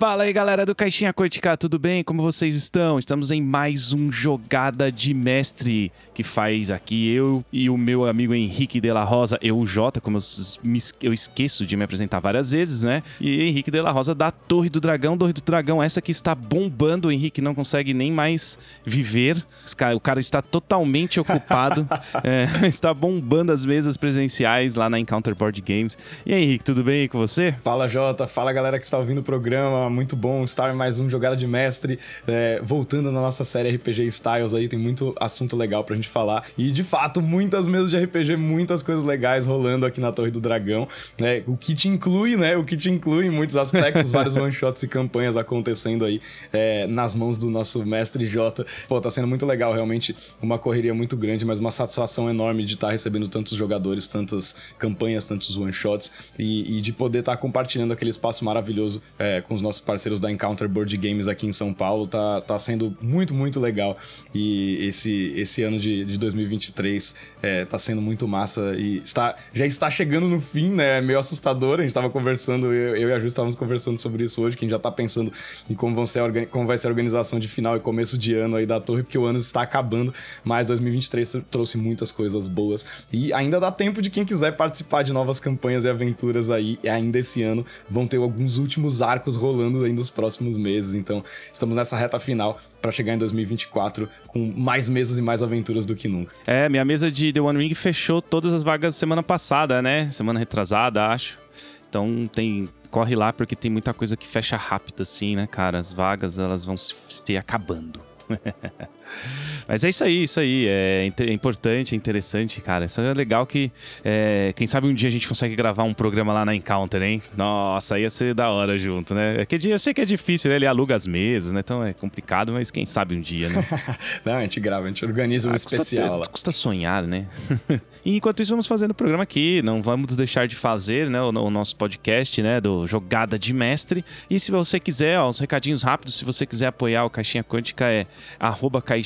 Fala aí, galera do Caixinha Quântica, tudo bem? Como vocês estão? Estamos em mais um Jogada de Mestre que faz aqui eu e o meu amigo Henrique de la Rosa, eu, o Jota, como eu, me, eu esqueço de me apresentar várias vezes, né? E Henrique de la Rosa da Torre do Dragão. Torre do Dragão, essa que está bombando. O Henrique não consegue nem mais viver. O cara está totalmente ocupado. é, está bombando as mesas presenciais lá na Encounter Board Games. E aí, Henrique, tudo bem com você? Fala, Jota. Fala, galera que está ouvindo o programa muito bom estar mais um Jogada de Mestre, é, voltando na nossa série RPG Styles aí, tem muito assunto legal pra gente falar. E de fato, muitas mesas de RPG, muitas coisas legais rolando aqui na Torre do Dragão, né? O que te inclui, né? O que te inclui em muitos aspectos, vários one-shots e campanhas acontecendo aí é, nas mãos do nosso mestre Jota. Pô, tá sendo muito legal, realmente uma correria muito grande, mas uma satisfação enorme de estar tá recebendo tantos jogadores, tantas campanhas, tantos one-shots e, e, de poder estar tá compartilhando aquele espaço maravilhoso é, com os nossos parceiros da Encounter Board Games aqui em São Paulo. Tá, tá sendo muito, muito legal. E esse, esse ano de, de 2023 é, tá sendo muito massa e está, já está chegando no fim, né? É meio assustador. A gente tava conversando, eu, eu e a Ju estávamos conversando sobre isso hoje, que a gente já tá pensando em como, vão ser como vai ser a organização de final e começo de ano aí da torre, porque o ano está acabando, mas 2023 trouxe muitas coisas boas. E ainda dá tempo de quem quiser participar de novas campanhas e aventuras aí, ainda esse ano. Vão ter alguns últimos arcos rolando aí nos próximos meses. Então, estamos nessa reta final para chegar em 2024 com mais mesas e mais aventuras do que nunca. É, minha mesa de The One Ring fechou todas as vagas semana passada, né? Semana retrasada, acho. Então tem corre lá porque tem muita coisa que fecha rápido assim, né, cara? As vagas elas vão se acabando. Mas é isso aí, isso aí. É, é importante, é interessante, cara. Isso é legal que. É, quem sabe um dia a gente consegue gravar um programa lá na Encounter, hein? Nossa, ia ser da hora junto, né? É que eu sei que é difícil, né? Ele aluga as mesas, né? Então é complicado, mas quem sabe um dia, né? Não, a gente grava, a gente organiza um ah, especial custa. Custa sonhar, né? e enquanto isso, vamos fazendo o programa aqui. Não vamos deixar de fazer, né? O, o nosso podcast, né? Do Jogada de Mestre. E se você quiser, ó, uns recadinhos rápidos. Se você quiser apoiar o Caixinha Quântica, é arroba caixinha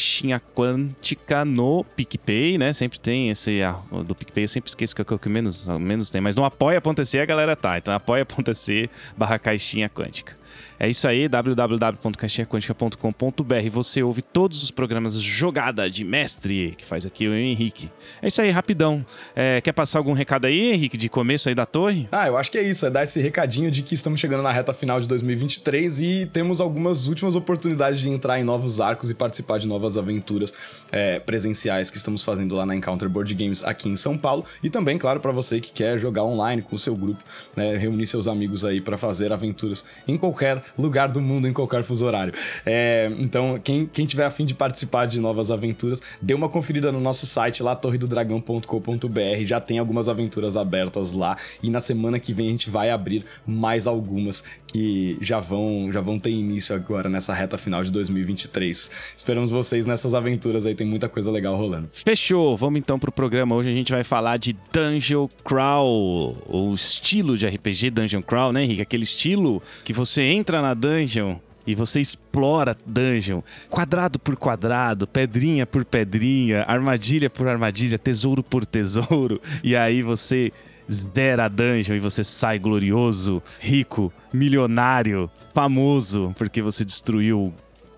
quântica no PicPay, né? Sempre tem esse. do PicPay eu sempre esqueço que é o que menos, menos tem. Mas no apoia.se a galera tá. Então apoia.se barra caixinha quântica. É isso aí, www.caixinhaquântica.com.br. Você ouve todos os programas Jogada de Mestre, que faz aqui o Henrique. É isso aí, rapidão. É, quer passar algum recado aí, Henrique, de começo aí da torre? Ah, eu acho que é isso. É dar esse recadinho de que estamos chegando na reta final de 2023 e temos algumas últimas oportunidades de entrar em novos arcos e participar de novas aventuras é, presenciais que estamos fazendo lá na Encounter Board Games aqui em São Paulo. E também, claro, para você que quer jogar online com o seu grupo, né, reunir seus amigos aí para fazer aventuras em qualquer lugar do mundo, em qualquer fuso horário. É, então, quem, quem tiver afim de participar de novas aventuras, dê uma conferida no nosso site lá, torredodragão.com.br. Já tem algumas aventuras abertas lá. E na semana que vem a gente vai abrir mais algumas que já vão, já vão ter início agora nessa reta final de 2023. Esperamos vocês nessas aventuras aí, tem muita coisa legal rolando. Fechou! Vamos então pro programa. Hoje a gente vai falar de Dungeon Crawl, o estilo de RPG Dungeon Crawl, né, Henrique? Aquele estilo que você entra na dungeon e você explora dungeon, quadrado por quadrado, pedrinha por pedrinha, armadilha por armadilha, tesouro por tesouro, e aí você zera a dungeon e você sai glorioso, rico, milionário, famoso, porque você destruiu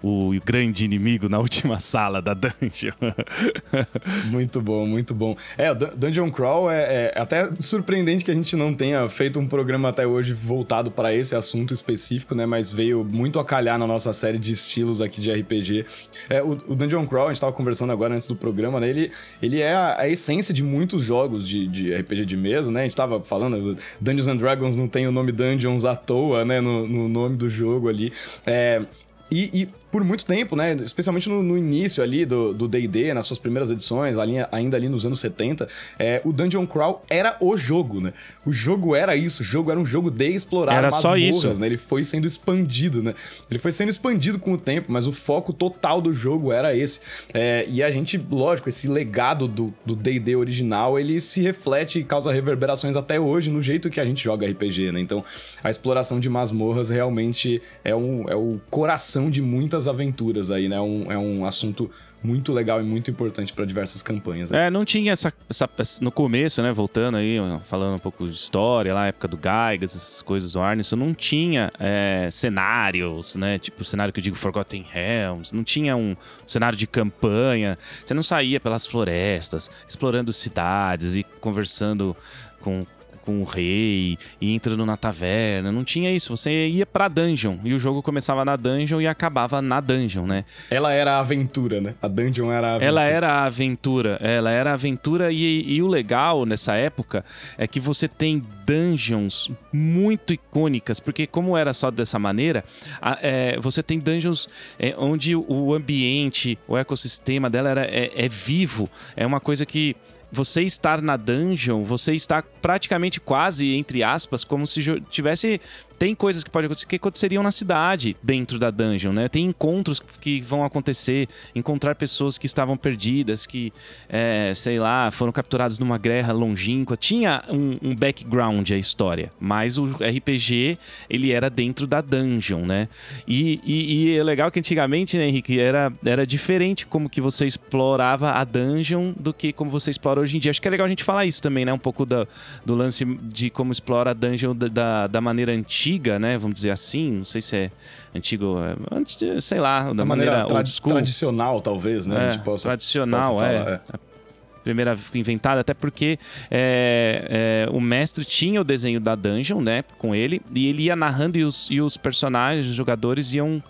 o grande inimigo na última sala da dungeon. muito bom, muito bom. É, Dungeon Crawl é, é, até surpreendente que a gente não tenha feito um programa até hoje voltado para esse assunto específico, né? Mas veio muito a calhar na nossa série de estilos aqui de RPG. É, o, o Dungeon Crawl, a gente estava conversando agora antes do programa, né? Ele, ele é a, a essência de muitos jogos de, de, RPG de mesa, né? A gente estava falando, Dungeons and Dragons não tem o nome Dungeons à toa, né? No, no nome do jogo ali. É, e, e, por muito tempo, né? Especialmente no, no início ali do D&D, nas suas primeiras edições, ali, ainda ali nos anos 70, é, o Dungeon Crawl era o jogo, né? O jogo era isso, o jogo era um jogo de explorar era só isso. né? Ele foi sendo expandido, né? Ele foi sendo expandido com o tempo, mas o foco total do jogo era esse. É, e a gente, lógico, esse legado do D&D original, ele se reflete e causa reverberações até hoje no jeito que a gente joga RPG, né? Então, a exploração de masmorras realmente é, um, é o coração de muita muitas aventuras aí, né? Um, é um assunto muito legal e muito importante para diversas campanhas. Né? É, não tinha essa, essa, No começo, né? Voltando aí, falando um pouco de história, lá, época do Gaigas, essas coisas do Arneson, não tinha é, cenários, né? Tipo o cenário que eu digo Forgotten Realms, não tinha um cenário de campanha. Você não saía pelas florestas, explorando cidades e conversando com, com o rei e entrando na taverna. Não tinha isso. Você ia pra dungeon e o jogo começava na dungeon e acabava na dungeon, né? Ela era a aventura, né? A dungeon era a aventura. Ela era a aventura. Ela era a aventura e, e o legal nessa época é que você tem dungeons muito icônicas, porque como era só dessa maneira, a, é, você tem dungeons é, onde o ambiente, o ecossistema dela era, é, é vivo. É uma coisa que você estar na dungeon, você está praticamente quase, entre aspas, como se tivesse tem coisas que podem acontecer que aconteceriam na cidade, dentro da dungeon, né? Tem encontros que vão acontecer, encontrar pessoas que estavam perdidas, que, é, sei lá, foram capturadas numa guerra longínqua. Tinha um, um, background a história, mas o RPG, ele era dentro da dungeon, né? E, e, e é legal que antigamente, né, Henrique, era, era diferente como que você explorava a dungeon do que como você explora hoje em dia. Acho que é legal a gente falar isso também, né? Um pouco do, lance de como explora a dungeon da, da, da maneira antiga antiga, né? Vamos dizer assim. Não sei se é antigo, é, sei lá, da maneira, maneira tra tradicional, talvez, né? É, possa, tradicional, possa é. é. Primeira inventada, até porque é, é, o mestre tinha o desenho da dungeon, né? Com ele, e ele ia narrando e os, e os personagens, os jogadores iam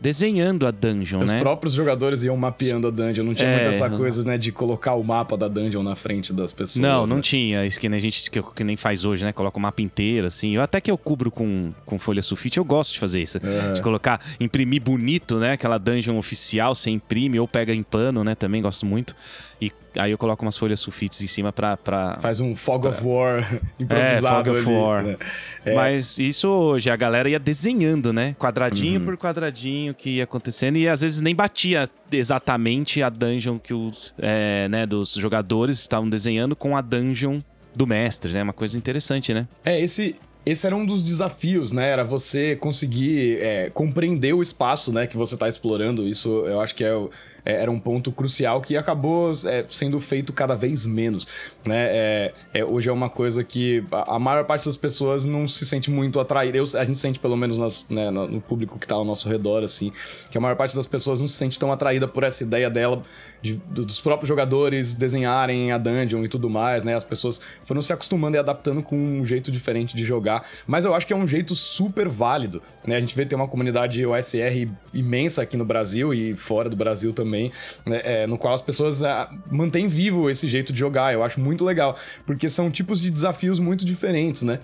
desenhando a dungeon, Os né? Os próprios jogadores iam mapeando a dungeon, não tinha é, muita essa coisa, né, de colocar o mapa da dungeon na frente das pessoas. Não, não né? tinha, isso que nem a gente que, que, nem faz hoje, né? Coloca o mapa inteiro, assim. Eu até que eu cubro com, com folha sulfite, eu gosto de fazer isso. De colocar, imprimir bonito, né? Aquela dungeon oficial, você imprime ou pega em pano, né? Também gosto muito. E aí eu coloco umas folhas sulfites em cima pra. pra Faz um Fog pra... of War improvisado. É, Fog of ali, War. Né? É. Mas isso hoje, a galera ia desenhando, né? Quadradinho uhum. por quadradinho que ia acontecendo e às vezes nem batia exatamente a dungeon que os é, né, dos jogadores estavam desenhando com a dungeon do mestre, né? Uma coisa interessante, né? É, esse, esse era um dos desafios, né? Era você conseguir é, compreender o espaço, né, que você está explorando. Isso eu acho que é, é, era um ponto crucial que acabou é, sendo feito cada vez menos, né? É, é, hoje é uma coisa que a, a, maior parte das pessoas não se sente muito atraída. Eu, a gente sente pelo menos nas, né, no público que está ao nosso redor, assim, que a maior parte das pessoas não se sente tão atraída por essa ideia dela de, dos próprios jogadores desenharem a dungeon e tudo mais, né? As pessoas foram se acostumando e adaptando com um jeito diferente de jogar, mas eu acho que é um jeito super válido, né? A gente vê ter uma comunidade OSR imensa aqui no Brasil e fora do Brasil também, né? é, no qual as pessoas é, mantêm vivo esse jeito de jogar. Eu acho muito legal, porque são tipos de desafios muito diferentes, né?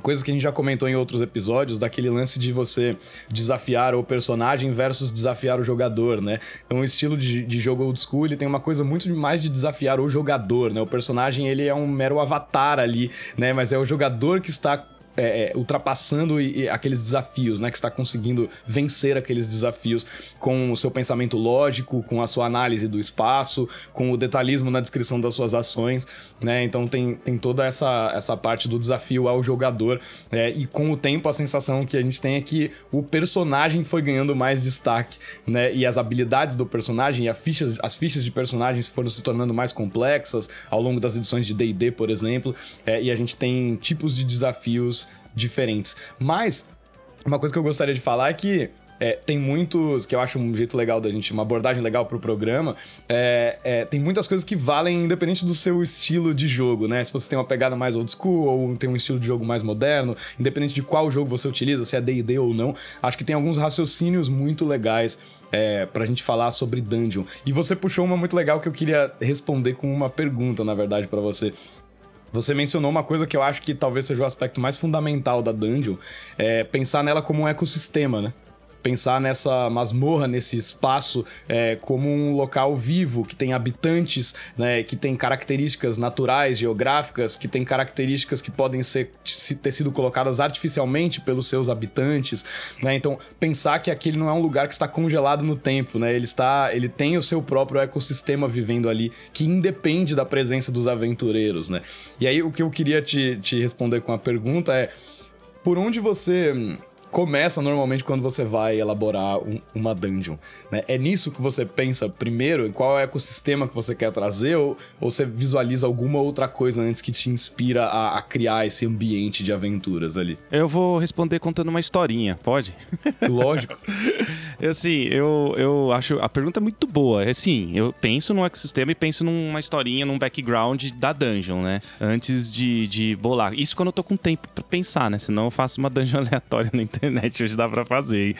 Coisas que a gente já comentou em outros episódios, daquele lance de você desafiar o personagem versus desafiar o jogador, né? Então, o estilo de, de jogo old school, ele tem uma coisa muito mais de desafiar o jogador, né? O personagem, ele é um mero avatar ali, né? Mas é o jogador que está é, é, ultrapassando e, e aqueles desafios, né? Que está conseguindo vencer aqueles desafios com o seu pensamento lógico, com a sua análise do espaço, com o detalhismo na descrição das suas ações, né? Então tem, tem toda essa, essa parte do desafio ao jogador. É, e com o tempo a sensação que a gente tem é que o personagem foi ganhando mais destaque, né? E as habilidades do personagem e a as fichas de personagens foram se tornando mais complexas ao longo das edições de D&D, por exemplo. É, e a gente tem tipos de desafios diferentes. Mas, uma coisa que eu gostaria de falar é que é, tem muitos, que eu acho um jeito legal da gente, uma abordagem legal pro programa, é, é, tem muitas coisas que valem independente do seu estilo de jogo, né? Se você tem uma pegada mais old school ou tem um estilo de jogo mais moderno, independente de qual jogo você utiliza, se é D&D ou não, acho que tem alguns raciocínios muito legais é, pra gente falar sobre dungeon. E você puxou uma muito legal que eu queria responder com uma pergunta, na verdade, para você. Você mencionou uma coisa que eu acho que talvez seja o aspecto mais fundamental da dungeon, é pensar nela como um ecossistema, né? Pensar nessa masmorra, nesse espaço, é, como um local vivo, que tem habitantes, né, que tem características naturais, geográficas, que tem características que podem ser, ter sido colocadas artificialmente pelos seus habitantes. Né? Então, pensar que aquele não é um lugar que está congelado no tempo, né? ele, está, ele tem o seu próprio ecossistema vivendo ali, que independe da presença dos aventureiros. Né? E aí, o que eu queria te, te responder com a pergunta é: por onde você começa normalmente quando você vai elaborar um, uma dungeon. Né? É nisso que você pensa primeiro? Em qual é o ecossistema que você quer trazer? Ou, ou você visualiza alguma outra coisa antes que te inspira a, a criar esse ambiente de aventuras ali? Eu vou responder contando uma historinha, pode? Lógico. assim, eu, eu acho a pergunta é muito boa. É sim, eu penso no ecossistema e penso numa historinha, num background da dungeon, né? Antes de, de bolar. Isso quando eu tô com tempo pra pensar, né? Senão eu faço uma dungeon aleatória na internet internet hoje dá pra fazer.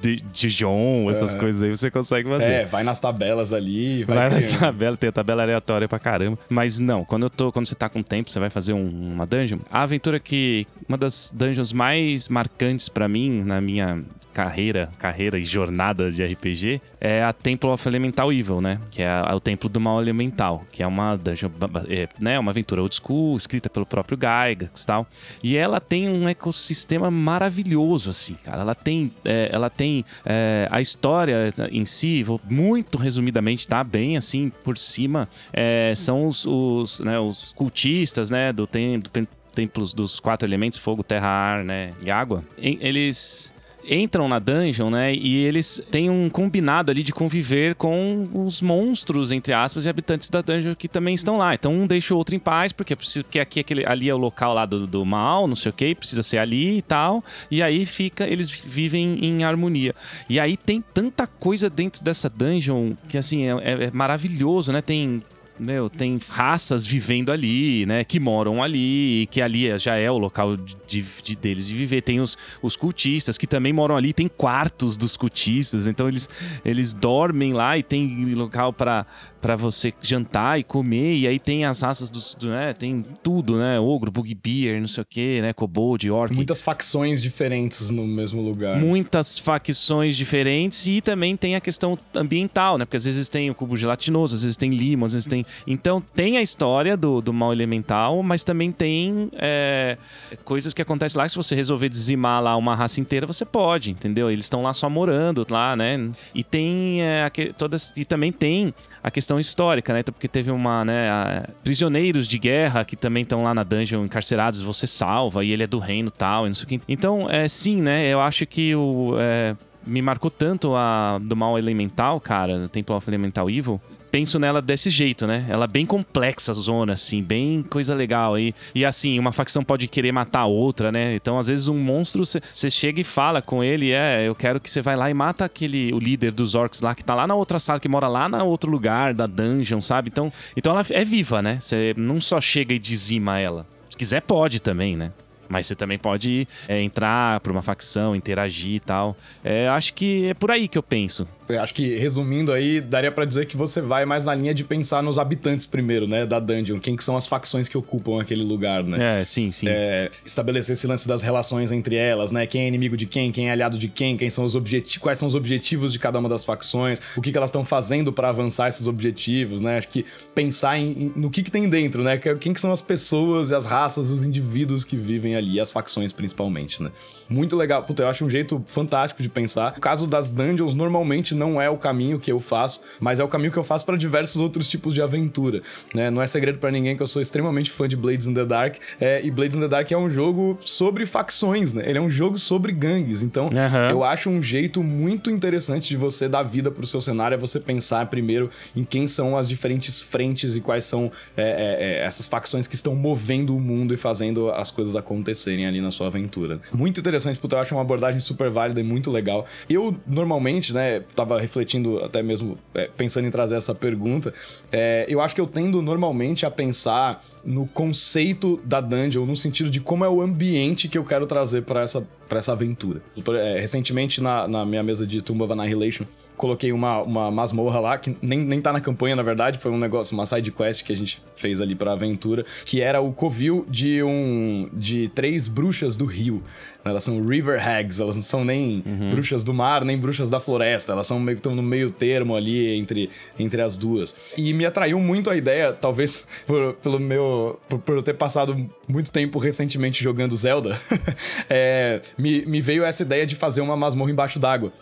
De, Dijon, essas é. coisas aí você consegue fazer. É, vai nas tabelas ali. Vai, vai nas tabelas, tem a tabela aleatória pra caramba. Mas não, quando eu tô, quando você tá com tempo, você vai fazer um, uma dungeon. A aventura que. Uma das dungeons mais marcantes para mim, na minha carreira, carreira e jornada de RPG é a Temple of Elemental Evil, né? Que é a, o Templo do Mal Elemental, que é uma dungeon, é, né? Uma aventura old school, escrita pelo próprio Gygax e tal. E ela tem um ecossistema maravilhoso, assim, cara. Ela tem, é, ela tem é, a história em si, vou muito resumidamente, tá? Bem assim, por cima, é, são os, os, né, os cultistas, né? Do, tem, do templos dos quatro elementos, fogo, terra, ar, né, e água. Eles entram na dungeon, né? E eles têm um combinado ali de conviver com os monstros, entre aspas, e habitantes da dungeon que também estão lá. Então um deixa o outro em paz, porque, porque aqui aquele, ali é o local lá do, do mal, não sei o que, precisa ser ali e tal. E aí fica, eles vivem em harmonia. E aí tem tanta coisa dentro dessa dungeon que assim é, é, é maravilhoso, né? Tem meu, tem raças vivendo ali, né? Que moram ali, que ali já é o local de, de, deles de viver. Tem os, os cultistas que também moram ali, tem quartos dos cultistas, então eles, eles dormem lá e tem local para para você jantar e comer, e aí tem as raças dos, do, né, tem tudo, né, ogro, bugbear, não sei o que, né, kobold, orc. Muitas facções diferentes no mesmo lugar. Muitas facções diferentes e também tem a questão ambiental, né, porque às vezes tem o cubo gelatinoso, às vezes tem lima, às vezes tem... Então tem a história do, do mal elemental, mas também tem é, coisas que acontecem lá se você resolver dizimar lá uma raça inteira, você pode, entendeu? Eles estão lá só morando lá, né, e tem é, todas... E também tem a questão histórica, né? Então, porque teve uma, né? A, prisioneiros de guerra que também estão lá na dungeon encarcerados, você salva e ele é do reino tal, e não sei o que. Então, é, sim, né? Eu acho que o. É, me marcou tanto a do mal elemental, cara, Temple of Elemental Evil, penso nela desse jeito, né? Ela é bem complexa a zona, assim, bem coisa legal. E, e assim, uma facção pode querer matar a outra, né? Então, às vezes, um monstro, você chega e fala com ele, é, eu quero que você vai lá e mata aquele, o líder dos orcs lá, que tá lá na outra sala, que mora lá na outro lugar da dungeon, sabe? Então, então ela é viva, né? Você não só chega e dizima ela. Se quiser, pode também, né? Mas você também pode é, entrar para uma facção, interagir e tal. É, acho que é por aí que eu penso. Eu acho que, resumindo aí, daria para dizer que você vai mais na linha de pensar nos habitantes primeiro, né? Da dungeon. Quem que são as facções que ocupam aquele lugar, né? É, sim, sim. É, estabelecer esse lance das relações entre elas, né? Quem é inimigo de quem, quem é aliado de quem, quem são os objetivos, quais são os objetivos de cada uma das facções, o que, que elas estão fazendo para avançar esses objetivos, né? Acho que pensar em, em, no que, que tem dentro, né? Quem que são as pessoas e as raças, os indivíduos que vivem ali, as facções principalmente, né? Muito legal. Puta, eu acho um jeito fantástico de pensar. O caso das dungeons normalmente não é o caminho que eu faço, mas é o caminho que eu faço para diversos outros tipos de aventura, né? Não é segredo para ninguém que eu sou extremamente fã de Blades in the Dark, é, e Blades in the Dark é um jogo sobre facções, né? Ele é um jogo sobre gangues, então uhum. eu acho um jeito muito interessante de você dar vida pro seu cenário é você pensar primeiro em quem são as diferentes frentes e quais são é, é, é essas facções que estão movendo o mundo e fazendo as coisas acontecerem ali na sua aventura. Muito interessante interessante, porque eu acho uma abordagem super válida e muito legal. Eu, normalmente, né, tava refletindo até mesmo, é, pensando em trazer essa pergunta, é, eu acho que eu tendo normalmente a pensar no conceito da dungeon, no sentido de como é o ambiente que eu quero trazer para essa, essa aventura. É, recentemente, na, na minha mesa de Tomb of Annihilation, coloquei uma, uma masmorra lá, que nem, nem tá na campanha, na verdade, foi um negócio, uma side quest que a gente fez ali pra aventura, que era o covil de um. de três bruxas do rio. Elas são river hags, elas não são nem uhum. bruxas do mar, nem bruxas da floresta, elas são meio que estão no meio termo ali entre, entre as duas. E me atraiu muito a ideia, talvez por, pelo meu. Por, por eu ter passado muito tempo recentemente jogando Zelda, é, me, me veio essa ideia de fazer uma masmorra embaixo d'água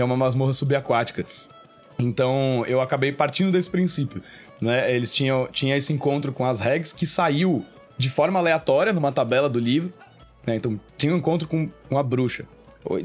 é uma masmorra subaquática. Então eu acabei partindo desse princípio. Né? Eles tinham tinha esse encontro com as regs que saiu de forma aleatória numa tabela do livro. Né? Então tinha um encontro com uma bruxa.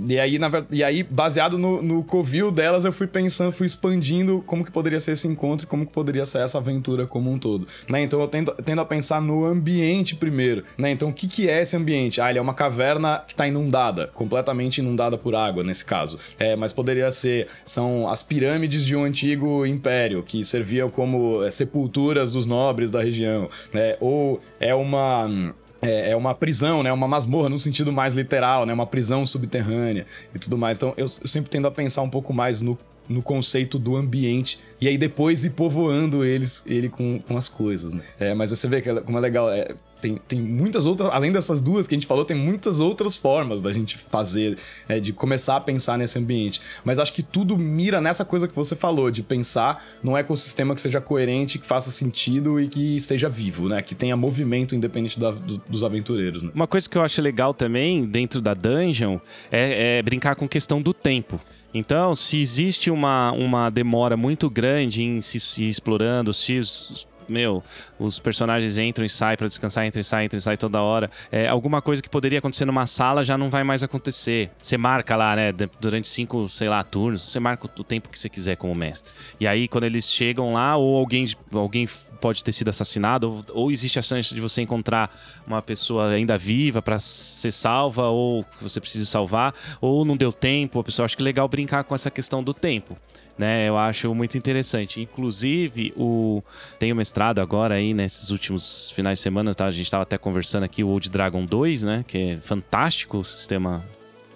E aí, na, e aí baseado no, no covil delas, eu fui pensando, fui expandindo como que poderia ser esse encontro como que poderia ser essa aventura como um todo. Né? Então eu tendo, tendo a pensar no ambiente primeiro. Né? Então o que, que é esse ambiente? Ah, ele é uma caverna que está inundada, completamente inundada por água nesse caso. É, mas poderia ser, são as pirâmides de um antigo império que serviam como é, sepulturas dos nobres da região. Né? Ou é uma é, é, uma prisão, né? Uma masmorra no sentido mais literal, né? Uma prisão subterrânea e tudo mais. Então eu, eu sempre tendo a pensar um pouco mais no, no conceito do ambiente e aí depois ir povoando eles, ele com, com as coisas, né? É, mas você vê que é, como é legal. É, tem, tem muitas outras, além dessas duas que a gente falou, tem muitas outras formas da gente fazer, né, de começar a pensar nesse ambiente. Mas acho que tudo mira nessa coisa que você falou, de pensar num ecossistema que seja coerente, que faça sentido e que esteja vivo, né? Que tenha movimento independente da, do, dos aventureiros. Né? Uma coisa que eu acho legal também dentro da dungeon é, é brincar com questão do tempo. Então, se existe uma, uma demora muito grande em se, se explorando, se os, meu, os personagens entram e saem para descansar, entram e saem, entram e saem toda hora. É, alguma coisa que poderia acontecer numa sala já não vai mais acontecer. Você marca lá, né, durante cinco, sei lá, turnos, você marca o tempo que você quiser como mestre. E aí, quando eles chegam lá, ou alguém, alguém pode ter sido assassinado, ou, ou existe a chance de você encontrar uma pessoa ainda viva para ser salva, ou que você precisa salvar, ou não deu tempo. A pessoa acho que é legal brincar com essa questão do tempo né? Eu acho muito interessante. Inclusive, o tenho mestrado agora aí nesses últimos finais de semana, tá? A gente estava até conversando aqui o Old Dragon 2, né? Que é fantástico o sistema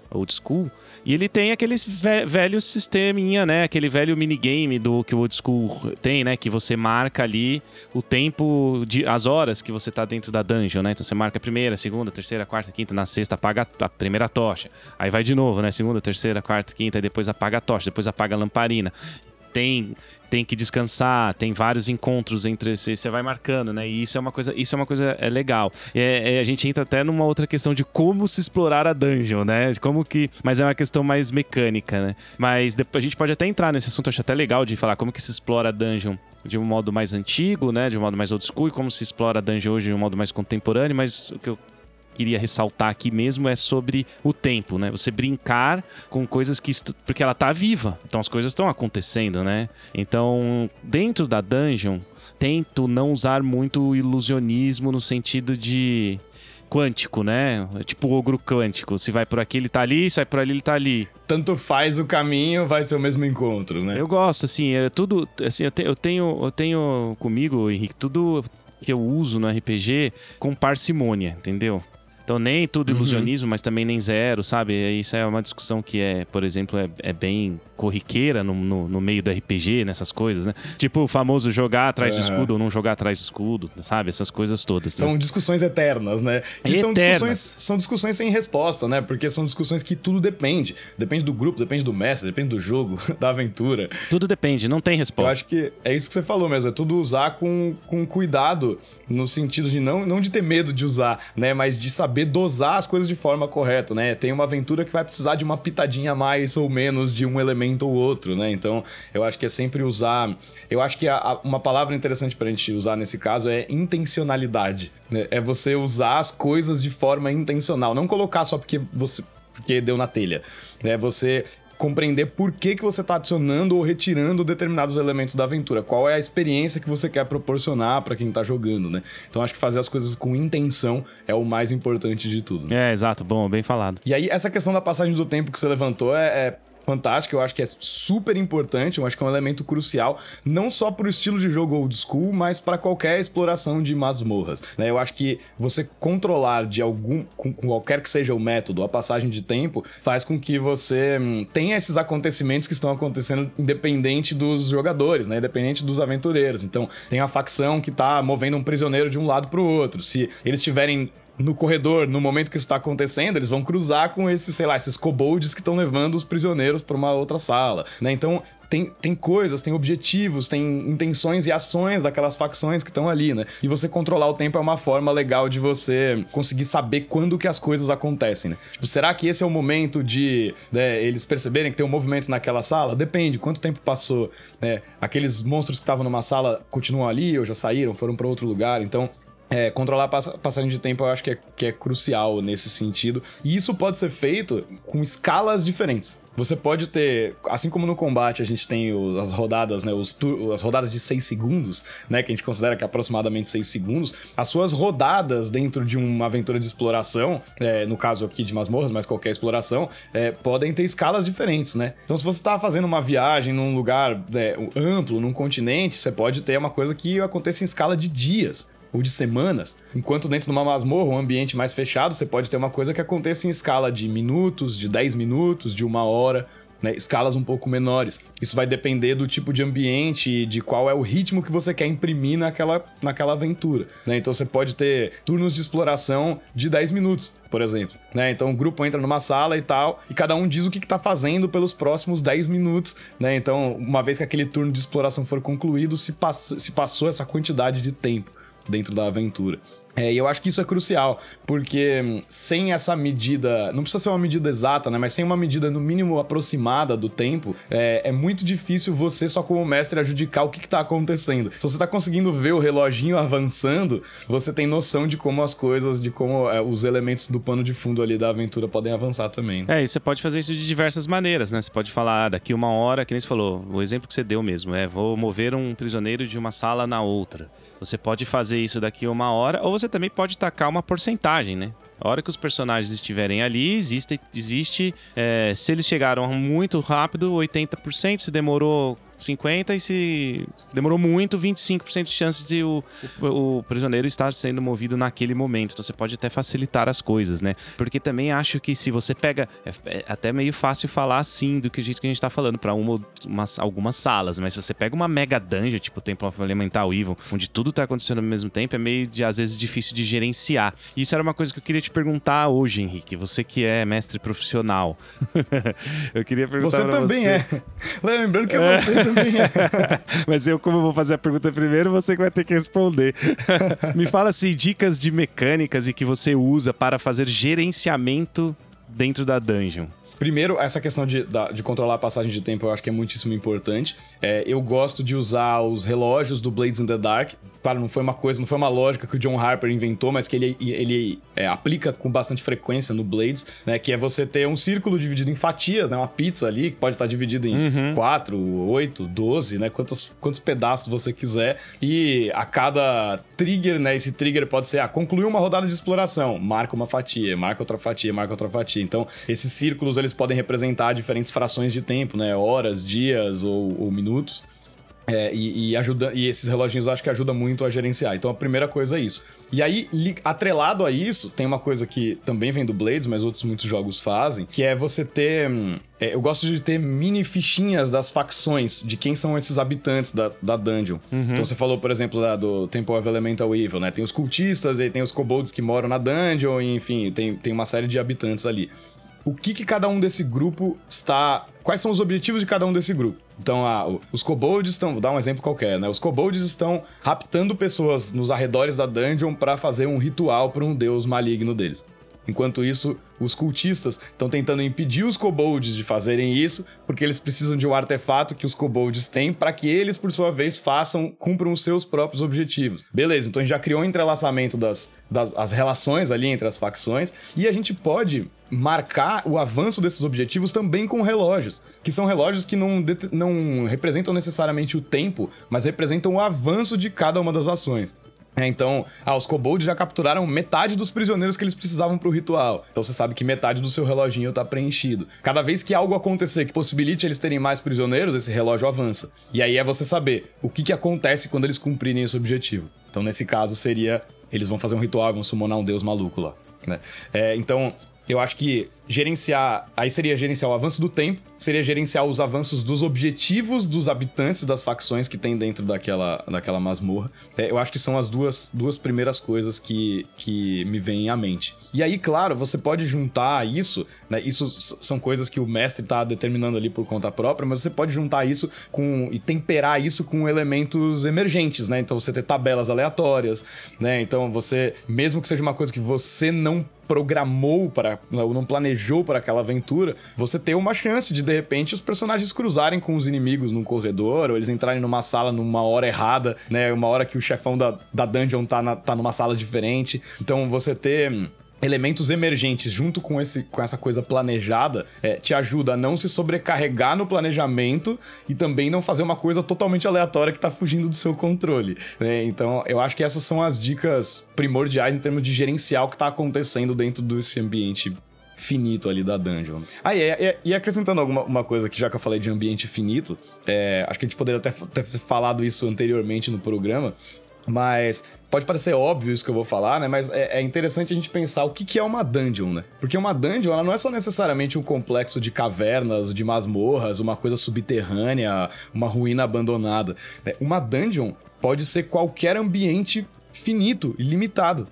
old school. E ele tem aqueles ve velho sisteminha, né? Aquele velho minigame do que o old school tem, né? Que você marca ali o tempo, de, as horas que você tá dentro da dungeon, né? Então você marca a primeira, segunda, terceira, quarta, quinta, na sexta apaga a primeira tocha. Aí vai de novo, né? Segunda, terceira, quarta, quinta, e depois apaga a tocha, depois apaga a lamparina tem tem que descansar, tem vários encontros entre si, você vai marcando, né? E isso é uma coisa, isso é uma coisa é legal. É, é, a gente entra até numa outra questão de como se explorar a dungeon, né? Como que, mas é uma questão mais mecânica, né? Mas depois a gente pode até entrar nesse assunto, acho até legal de falar como que se explora a dungeon de um modo mais antigo, né, de um modo mais old school, e como se explora a dungeon hoje de um modo mais contemporâneo, mas o que eu queria ressaltar aqui mesmo é sobre o tempo, né? Você brincar com coisas que. Porque ela tá viva. Então as coisas estão acontecendo, né? Então, dentro da dungeon, tento não usar muito ilusionismo no sentido de quântico, né? Tipo o ogro quântico. Se vai por aqui, ele tá ali, se vai por ali, ele tá ali. Tanto faz o caminho, vai ser o mesmo encontro, né? Eu gosto, assim, é tudo. Assim, eu, te, eu tenho, eu tenho comigo, Henrique, tudo que eu uso no RPG com parcimônia, entendeu? Então, nem tudo uhum. ilusionismo, uhum. mas também nem zero, sabe? Isso é uma discussão que é, por exemplo, é, é bem corriqueira no, no, no, meio do RPG, nessas coisas, né? Tipo o famoso jogar atrás uhum. do escudo ou não jogar atrás do escudo, sabe? Essas coisas todas. São né? discussões eternas, né? E são discussões, são discussões sem resposta, né? Porque são discussões que tudo depende. Depende do grupo, depende do mestre, depende do jogo, da aventura. Tudo depende, não tem resposta. Eu acho que é isso que você falou mesmo, é tudo usar com, com cuidado, no sentido de não, não de ter medo de usar, né? Mas de saber dosar as coisas de forma correta, né? Tem uma aventura que vai precisar de uma pitadinha mais ou menos de um elemento elemento ou outro, né? Então, eu acho que é sempre usar. Eu acho que a, a, uma palavra interessante pra gente usar nesse caso é intencionalidade. Né? É você usar as coisas de forma intencional. Não colocar só porque você. Porque deu na telha. Né? Você compreender por que, que você está adicionando ou retirando determinados elementos da aventura. Qual é a experiência que você quer proporcionar para quem está jogando, né? Então acho que fazer as coisas com intenção é o mais importante de tudo. Né? É, exato. Bom, bem falado. E aí, essa questão da passagem do tempo que você levantou é, é fantástico, eu acho que é super importante, eu acho que é um elemento crucial, não só para o estilo de jogo old school, mas para qualquer exploração de masmorras. Né? Eu acho que você controlar de algum, com, com, qualquer que seja o método, a passagem de tempo, faz com que você hum, tenha esses acontecimentos que estão acontecendo independente dos jogadores, né? independente dos aventureiros. Então, tem a facção que está movendo um prisioneiro de um lado para o outro. Se eles tiverem no corredor, no momento que isso está acontecendo, eles vão cruzar com esses, sei lá, esses kobolds que estão levando os prisioneiros para uma outra sala, né? Então, tem, tem coisas, tem objetivos, tem intenções e ações daquelas facções que estão ali, né? E você controlar o tempo é uma forma legal de você conseguir saber quando que as coisas acontecem, né? Tipo, será que esse é o momento de né, eles perceberem que tem um movimento naquela sala? Depende, quanto tempo passou, né? Aqueles monstros que estavam numa sala continuam ali ou já saíram, foram para outro lugar, então é, controlar a passagem de tempo eu acho que é, que é crucial nesse sentido. E isso pode ser feito com escalas diferentes. Você pode ter, assim como no combate a gente tem as rodadas, né, os as rodadas de 6 segundos, né, que a gente considera que é aproximadamente 6 segundos, as suas rodadas dentro de uma aventura de exploração, é, no caso aqui de masmorras, mas qualquer exploração, é, podem ter escalas diferentes, né? Então se você está fazendo uma viagem num lugar é, amplo, num continente, você pode ter uma coisa que aconteça em escala de dias ou de semanas. Enquanto dentro de uma masmorra, um ambiente mais fechado, você pode ter uma coisa que aconteça em escala de minutos, de 10 minutos, de uma hora. Né, escalas um pouco menores. Isso vai depender do tipo de ambiente e de qual é o ritmo que você quer imprimir naquela, naquela aventura. Né? Então você pode ter turnos de exploração de 10 minutos, por exemplo. Né? Então o grupo entra numa sala e tal, e cada um diz o que está fazendo pelos próximos 10 minutos. Né? Então, uma vez que aquele turno de exploração for concluído, se, pass se passou essa quantidade de tempo dentro da aventura. É, e eu acho que isso é crucial, porque hum, sem essa medida, não precisa ser uma medida exata, né? Mas sem uma medida no mínimo aproximada do tempo, é, é muito difícil você, só como mestre, adjudicar o que, está acontecendo. Se você está conseguindo ver o reloginho avançando, você tem noção de como as coisas, de como é, os elementos do pano de fundo ali da aventura podem avançar também. É, e você pode fazer isso de diversas maneiras, né? Você pode falar ah, daqui uma hora, que nem você falou, o exemplo que você deu mesmo, é vou mover um prisioneiro de uma sala na outra. Você pode fazer isso daqui uma hora, ou você também pode tacar uma porcentagem, né? A hora que os personagens estiverem ali, existe, existe é, se eles chegaram muito rápido, 80%, se demorou 50 e se demorou muito, 25% de chance de o, o, o, prisioneiro estar sendo movido naquele momento. Então você pode até facilitar as coisas, né? Porque também acho que se você pega. É, é até meio fácil falar assim do que jeito que a gente tá falando para algumas salas, mas se você pega uma mega dungeon, tipo o Temple of Elemental Evil, onde tudo tá acontecendo ao mesmo tempo, é meio de, às vezes difícil de gerenciar. E isso era uma coisa que eu queria te perguntar hoje, Henrique. Você que é mestre profissional. eu queria perguntar você. também você. é. Lembrando que é você também. Mas eu, como vou fazer a pergunta primeiro, você que vai ter que responder. Me fala assim, dicas de mecânicas e que você usa para fazer gerenciamento dentro da dungeon. Primeiro, essa questão de, de controlar a passagem de tempo eu acho que é muitíssimo importante. É, eu gosto de usar os relógios do Blades in the Dark. Claro, não foi uma coisa, não foi uma lógica que o John Harper inventou, mas que ele, ele é, aplica com bastante frequência no Blades, né? Que é você ter um círculo dividido em fatias, né? Uma pizza ali, que pode estar dividido em uhum. 4, 8, 12, né? Quantos, quantos pedaços você quiser. E a cada trigger, né? Esse trigger pode ser, ah, concluiu uma rodada de exploração, marca uma fatia, marca outra fatia, marca outra fatia. Então, esses círculos, eles podem representar diferentes frações de tempo, né? Horas, dias ou, ou minutos. É, e, e, ajuda, e esses reloginhos eu acho que ajuda muito a gerenciar. Então a primeira coisa é isso. E aí, atrelado a isso, tem uma coisa que também vem do Blades, mas outros muitos jogos fazem, que é você ter. Hum, é, eu gosto de ter mini fichinhas das facções, de quem são esses habitantes da, da dungeon. Uhum. Então você falou, por exemplo, da, do Temple of Elemental Evil, né? Tem os cultistas, e tem os kobolds que moram na dungeon, e, enfim, tem, tem uma série de habitantes ali o que, que cada um desse grupo está. Quais são os objetivos de cada um desse grupo? Então, os kobolds estão. Vou dar um exemplo qualquer, né? Os kobolds estão raptando pessoas nos arredores da dungeon para fazer um ritual para um deus maligno deles. Enquanto isso, os cultistas estão tentando impedir os kobolds de fazerem isso, porque eles precisam de um artefato que os kobolds têm para que eles, por sua vez, façam, cumpram os seus próprios objetivos. Beleza, então a gente já criou um entrelaçamento das, das as relações ali entre as facções e a gente pode marcar o avanço desses objetivos também com relógios, que são relógios que não, não representam necessariamente o tempo, mas representam o avanço de cada uma das ações. É, então, ah, os kobolds já capturaram metade dos prisioneiros que eles precisavam pro ritual. Então você sabe que metade do seu reloginho tá preenchido. Cada vez que algo acontecer que possibilite eles terem mais prisioneiros, esse relógio avança. E aí é você saber o que, que acontece quando eles cumprirem esse objetivo. Então, nesse caso, seria. Eles vão fazer um ritual, vão summonar um deus maluco lá. Né? É, então, eu acho que gerenciar. Aí seria gerenciar o avanço do tempo, seria gerenciar os avanços dos objetivos dos habitantes das facções que tem dentro daquela, daquela masmorra. É, eu acho que são as duas, duas primeiras coisas que, que me vêm à mente. E aí, claro, você pode juntar isso, né? Isso são coisas que o mestre está determinando ali por conta própria, mas você pode juntar isso com e temperar isso com elementos emergentes, né? Então você ter tabelas aleatórias, né? Então você, mesmo que seja uma coisa que você não programou para, não planejou planejou para aquela aventura, você ter uma chance de de repente os personagens cruzarem com os inimigos num corredor, ou eles entrarem numa sala numa hora errada, né? Uma hora que o chefão da, da dungeon tá, na, tá numa sala diferente. Então você ter elementos emergentes junto com, esse, com essa coisa planejada é, te ajuda a não se sobrecarregar no planejamento e também não fazer uma coisa totalmente aleatória que tá fugindo do seu controle. Né? Então, eu acho que essas são as dicas primordiais em termos de gerenciar o que tá acontecendo dentro desse ambiente finito ali da dungeon. Ah, e, e, acrescentando alguma uma coisa que já que eu falei de ambiente finito, é, acho que a gente poderia até ter falado isso anteriormente no programa, mas pode parecer óbvio isso que eu vou falar, né? Mas é, é, interessante a gente pensar o que, que é uma dungeon, né? Porque uma dungeon, ela não é só necessariamente um complexo de cavernas, de masmorras, uma coisa subterrânea, uma ruína abandonada. Né? Uma dungeon pode ser qualquer ambiente finito, ilimitado.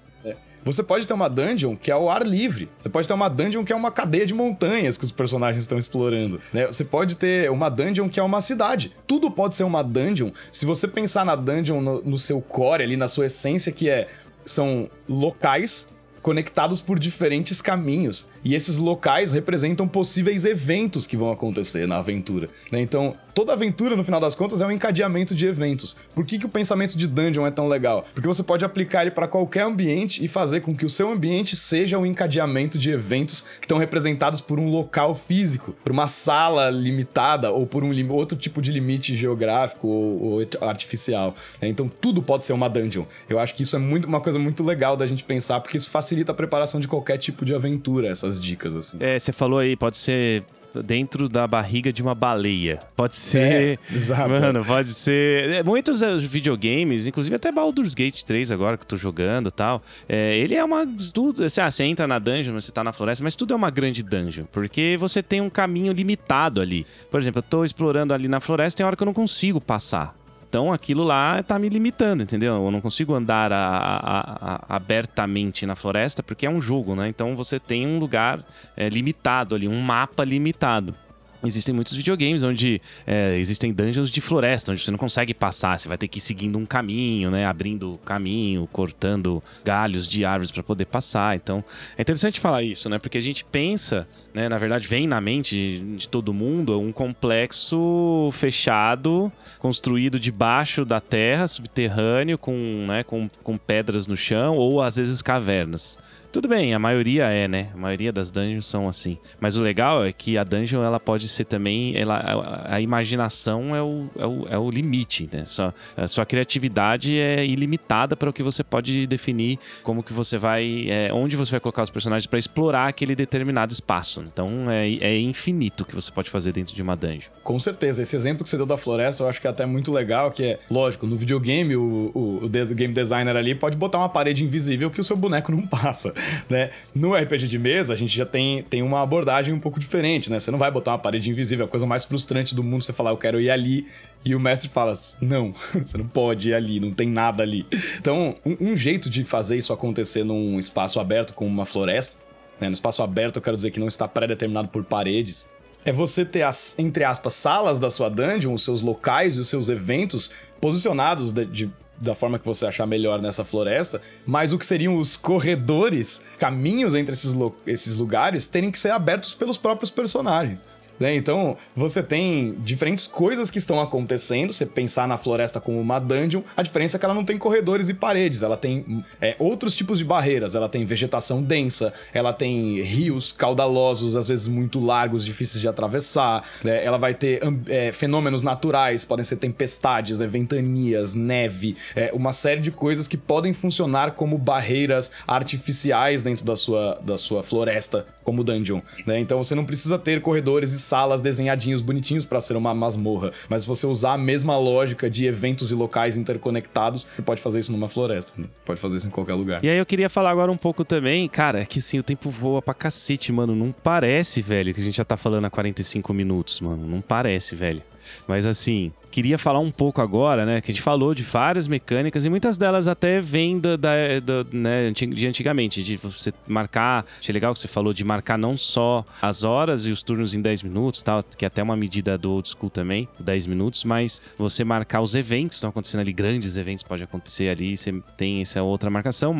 Você pode ter uma dungeon que é ao ar livre. Você pode ter uma dungeon que é uma cadeia de montanhas que os personagens estão explorando. Né? Você pode ter uma dungeon que é uma cidade. Tudo pode ser uma dungeon se você pensar na dungeon no, no seu core, ali na sua essência, que é são locais conectados por diferentes caminhos. E esses locais representam possíveis eventos que vão acontecer na aventura. Né? Então, toda aventura, no final das contas, é um encadeamento de eventos. Por que, que o pensamento de dungeon é tão legal? Porque você pode aplicar ele para qualquer ambiente e fazer com que o seu ambiente seja um encadeamento de eventos que estão representados por um local físico, por uma sala limitada ou por um outro tipo de limite geográfico ou, ou artificial. Né? Então, tudo pode ser uma dungeon. Eu acho que isso é muito, uma coisa muito legal da gente pensar, porque isso facilita a preparação de qualquer tipo de aventura, essas dicas, assim. É, você falou aí, pode ser dentro da barriga de uma baleia. Pode ser. É, exato. Mano, pode ser. É, muitos é, videogames, inclusive até Baldur's Gate 3 agora que eu tô jogando e tal. É, ele é uma. Tudo, assim, ah, você entra na dungeon, você tá na floresta, mas tudo é uma grande dungeon. Porque você tem um caminho limitado ali. Por exemplo, eu tô explorando ali na floresta, tem hora que eu não consigo passar. Então aquilo lá tá me limitando, entendeu? Eu não consigo andar a, a, a, abertamente na floresta porque é um jogo, né? Então você tem um lugar é, limitado ali, um mapa limitado. Existem muitos videogames onde é, existem dungeons de floresta, onde você não consegue passar, você vai ter que ir seguindo um caminho, né? Abrindo caminho, cortando galhos de árvores para poder passar. Então, é interessante falar isso, né? Porque a gente pensa, né? Na verdade, vem na mente de, de todo mundo um complexo fechado, construído debaixo da terra, subterrâneo, com, né, com, com pedras no chão ou às vezes cavernas. Tudo bem, a maioria é, né? A maioria das dungeons são assim. Mas o legal é que a dungeon ela pode ser também. Ela, a, imaginação é o, é o, é o limite, né? Sua, a sua criatividade é ilimitada para o que você pode definir como que você vai. É, onde você vai colocar os personagens para explorar aquele determinado espaço. Então é, é infinito o que você pode fazer dentro de uma dungeon. Com certeza. Esse exemplo que você deu da floresta eu acho que é até muito legal, que é, lógico, no videogame o, o, o game designer ali pode botar uma parede invisível que o seu boneco não passa né? No RPG de mesa, a gente já tem, tem uma abordagem um pouco diferente, né? Você não vai botar uma parede invisível, a coisa mais frustrante do mundo você falar, eu quero ir ali, e o mestre fala, não, você não pode ir ali, não tem nada ali. Então, um, um jeito de fazer isso acontecer num espaço aberto como uma floresta, né? No espaço aberto eu quero dizer que não está pré-determinado por paredes, é você ter as, entre aspas, salas da sua dungeon, os seus locais e os seus eventos posicionados de, de da forma que você achar melhor nessa floresta, mas o que seriam os corredores, caminhos entre esses, esses lugares, terem que ser abertos pelos próprios personagens. Né? Então, você tem diferentes coisas que estão acontecendo. Você pensar na floresta como uma dungeon, a diferença é que ela não tem corredores e paredes, ela tem é, outros tipos de barreiras. Ela tem vegetação densa, ela tem rios caudalosos, às vezes muito largos, difíceis de atravessar. Né? Ela vai ter é, fenômenos naturais, podem ser tempestades, né? ventanias, neve, é, uma série de coisas que podem funcionar como barreiras artificiais dentro da sua, da sua floresta, como dungeon. Né? Então, você não precisa ter corredores e salas desenhadinhos bonitinhos para ser uma masmorra. Mas se você usar a mesma lógica de eventos e locais interconectados, você pode fazer isso numa floresta. Né? Você pode fazer isso em qualquer lugar. E aí eu queria falar agora um pouco também, cara, é que sim, o tempo voa pra cacete, mano. Não parece, velho, que a gente já tá falando há 45 minutos, mano. Não parece, velho. Mas assim, queria falar um pouco agora, né? Que a gente falou de várias mecânicas e muitas delas até vêm da, da, da né, de antigamente, de você marcar. Achei legal que você falou de marcar não só as horas e os turnos em 10 minutos, tal, que é até uma medida do old school também, 10 minutos, mas você marcar os eventos, estão acontecendo ali, grandes eventos pode acontecer ali, você tem essa outra marcação.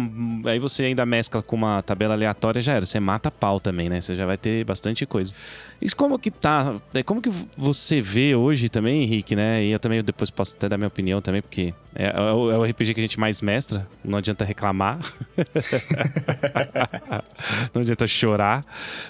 Aí você ainda mescla com uma tabela aleatória, já era. Você mata pau também, né? Você já vai ter bastante coisa. Isso como que tá? É, como que você vê hoje também, Henrique, né? E eu também depois posso até dar minha opinião também, porque é, é, o, é o RPG que a gente mais mestra, não adianta reclamar. não adianta chorar.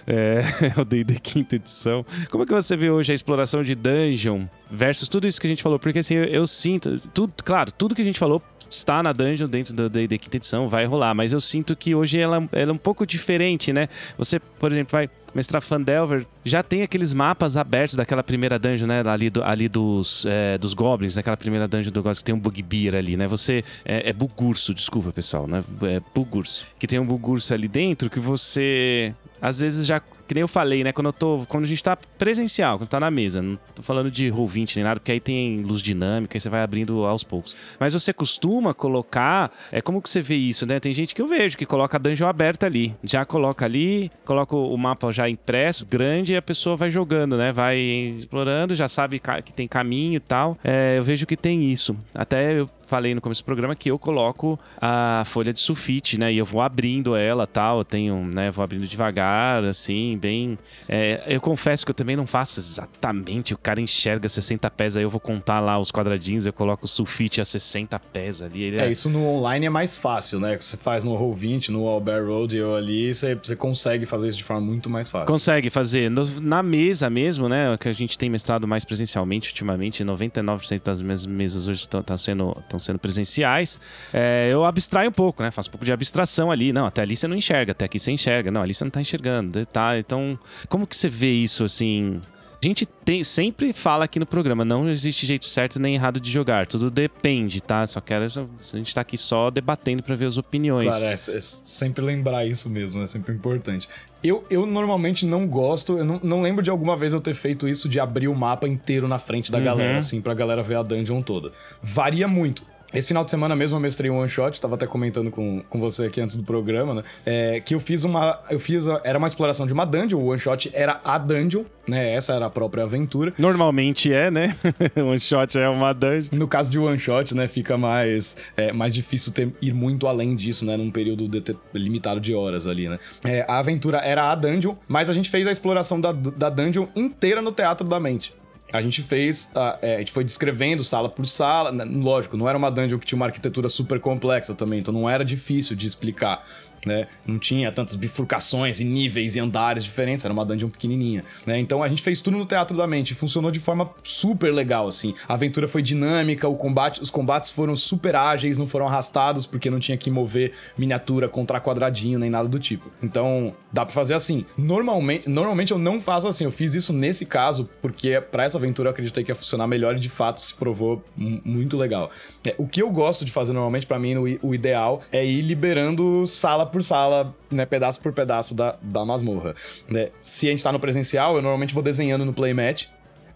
É, o D&D quinta edição. Como é que você vê hoje a exploração de dungeon versus tudo isso que a gente falou? Porque assim, eu, eu sinto, tudo, claro, tudo que a gente falou está na dungeon dentro da, da quinta edição, vai rolar. Mas eu sinto que hoje ela, ela é um pouco diferente, né? Você, por exemplo, vai mestrar Fandelver, já tem aqueles mapas abertos daquela primeira dungeon, né? Ali, do, ali dos, é, dos Goblins, daquela primeira dungeon do Goblins, que tem um Bugbear ali, né? Você. É, é Bugurso, desculpa, pessoal, né? É Bugurso. Que tem um Bugurso ali dentro que você. Às vezes já que nem eu falei, né? Quando eu tô. Quando a gente tá presencial, quando tá na mesa. Não tô falando de roll20 nem nada, porque aí tem luz dinâmica e você vai abrindo aos poucos. Mas você costuma colocar. É como que você vê isso, né? Tem gente que eu vejo que coloca a dungeon aberta ali. Já coloca ali, coloca o mapa já impresso, grande, e a pessoa vai jogando, né? Vai explorando, já sabe que tem caminho e tal. É, eu vejo que tem isso. Até eu falei no começo do programa que eu coloco a folha de sulfite, né? E eu vou abrindo ela tal. Eu tenho, né? Vou abrindo devagar, assim, bem. É, eu confesso que eu também não faço exatamente. O cara enxerga 60 pés, aí eu vou contar lá os quadradinhos, eu coloco o sulfite a 60 pés ali. É, é, isso no online é mais fácil, né? Você faz no Roll20, no Albert Road ou ali, você, você consegue fazer isso de forma muito mais fácil. Consegue fazer. Na mesa mesmo, né? Que a gente tem mestrado mais presencialmente ultimamente, 99% das mesas hoje estão sendo, sendo presenciais, é, eu abstraio um pouco, né? Faço um pouco de abstração ali. Não, até ali você não enxerga, até aqui você enxerga. Não, ali você não tá enxergando. Tá? Então, como que você vê isso assim? A gente tem, sempre fala aqui no programa, não existe jeito certo nem errado de jogar, tudo depende, tá? Só quero a gente tá aqui só debatendo para ver as opiniões. Claro, é, é, sempre lembrar isso mesmo, é sempre importante. Eu, eu normalmente não gosto, eu não, não lembro de alguma vez eu ter feito isso de abrir o mapa inteiro na frente da uhum. galera, assim, pra galera ver a dungeon toda. Varia muito. Esse final de semana mesmo eu mestrei um one shot, tava até comentando com, com você aqui antes do programa, né? É, que eu fiz uma. Eu fiz. A, era uma exploração de uma dungeon, o one shot era a dungeon, né? Essa era a própria aventura. Normalmente é, né? one shot é uma dungeon. No caso de one shot, né? Fica mais, é, mais difícil ter, ir muito além disso, né? Num período de, limitado de horas ali, né? É, a aventura era a dungeon, mas a gente fez a exploração da, da dungeon inteira no Teatro da Mente a gente fez, a, é, a, gente foi descrevendo sala por sala. Né, lógico, não era uma dungeon que tinha uma arquitetura super complexa também, então não era difícil de explicar né? Não tinha tantas bifurcações e níveis e andares diferentes, era uma dungeon pequenininha, né? Então a gente fez tudo no Teatro da Mente, funcionou de forma super legal, assim. A aventura foi dinâmica, o combate, os combates foram super ágeis, não foram arrastados porque não tinha que mover miniatura contra quadradinho nem nada do tipo. Então, dá para fazer assim. Normalmente, normalmente eu não faço assim, eu fiz isso nesse caso porque para essa aventura eu acreditei que ia funcionar melhor e de fato se provou muito legal. É, o que eu gosto de fazer normalmente para mim o, o ideal é ir liberando sala por sala, né, pedaço por pedaço da, da masmorra. Né? Se a gente tá no presencial, eu normalmente vou desenhando no playmat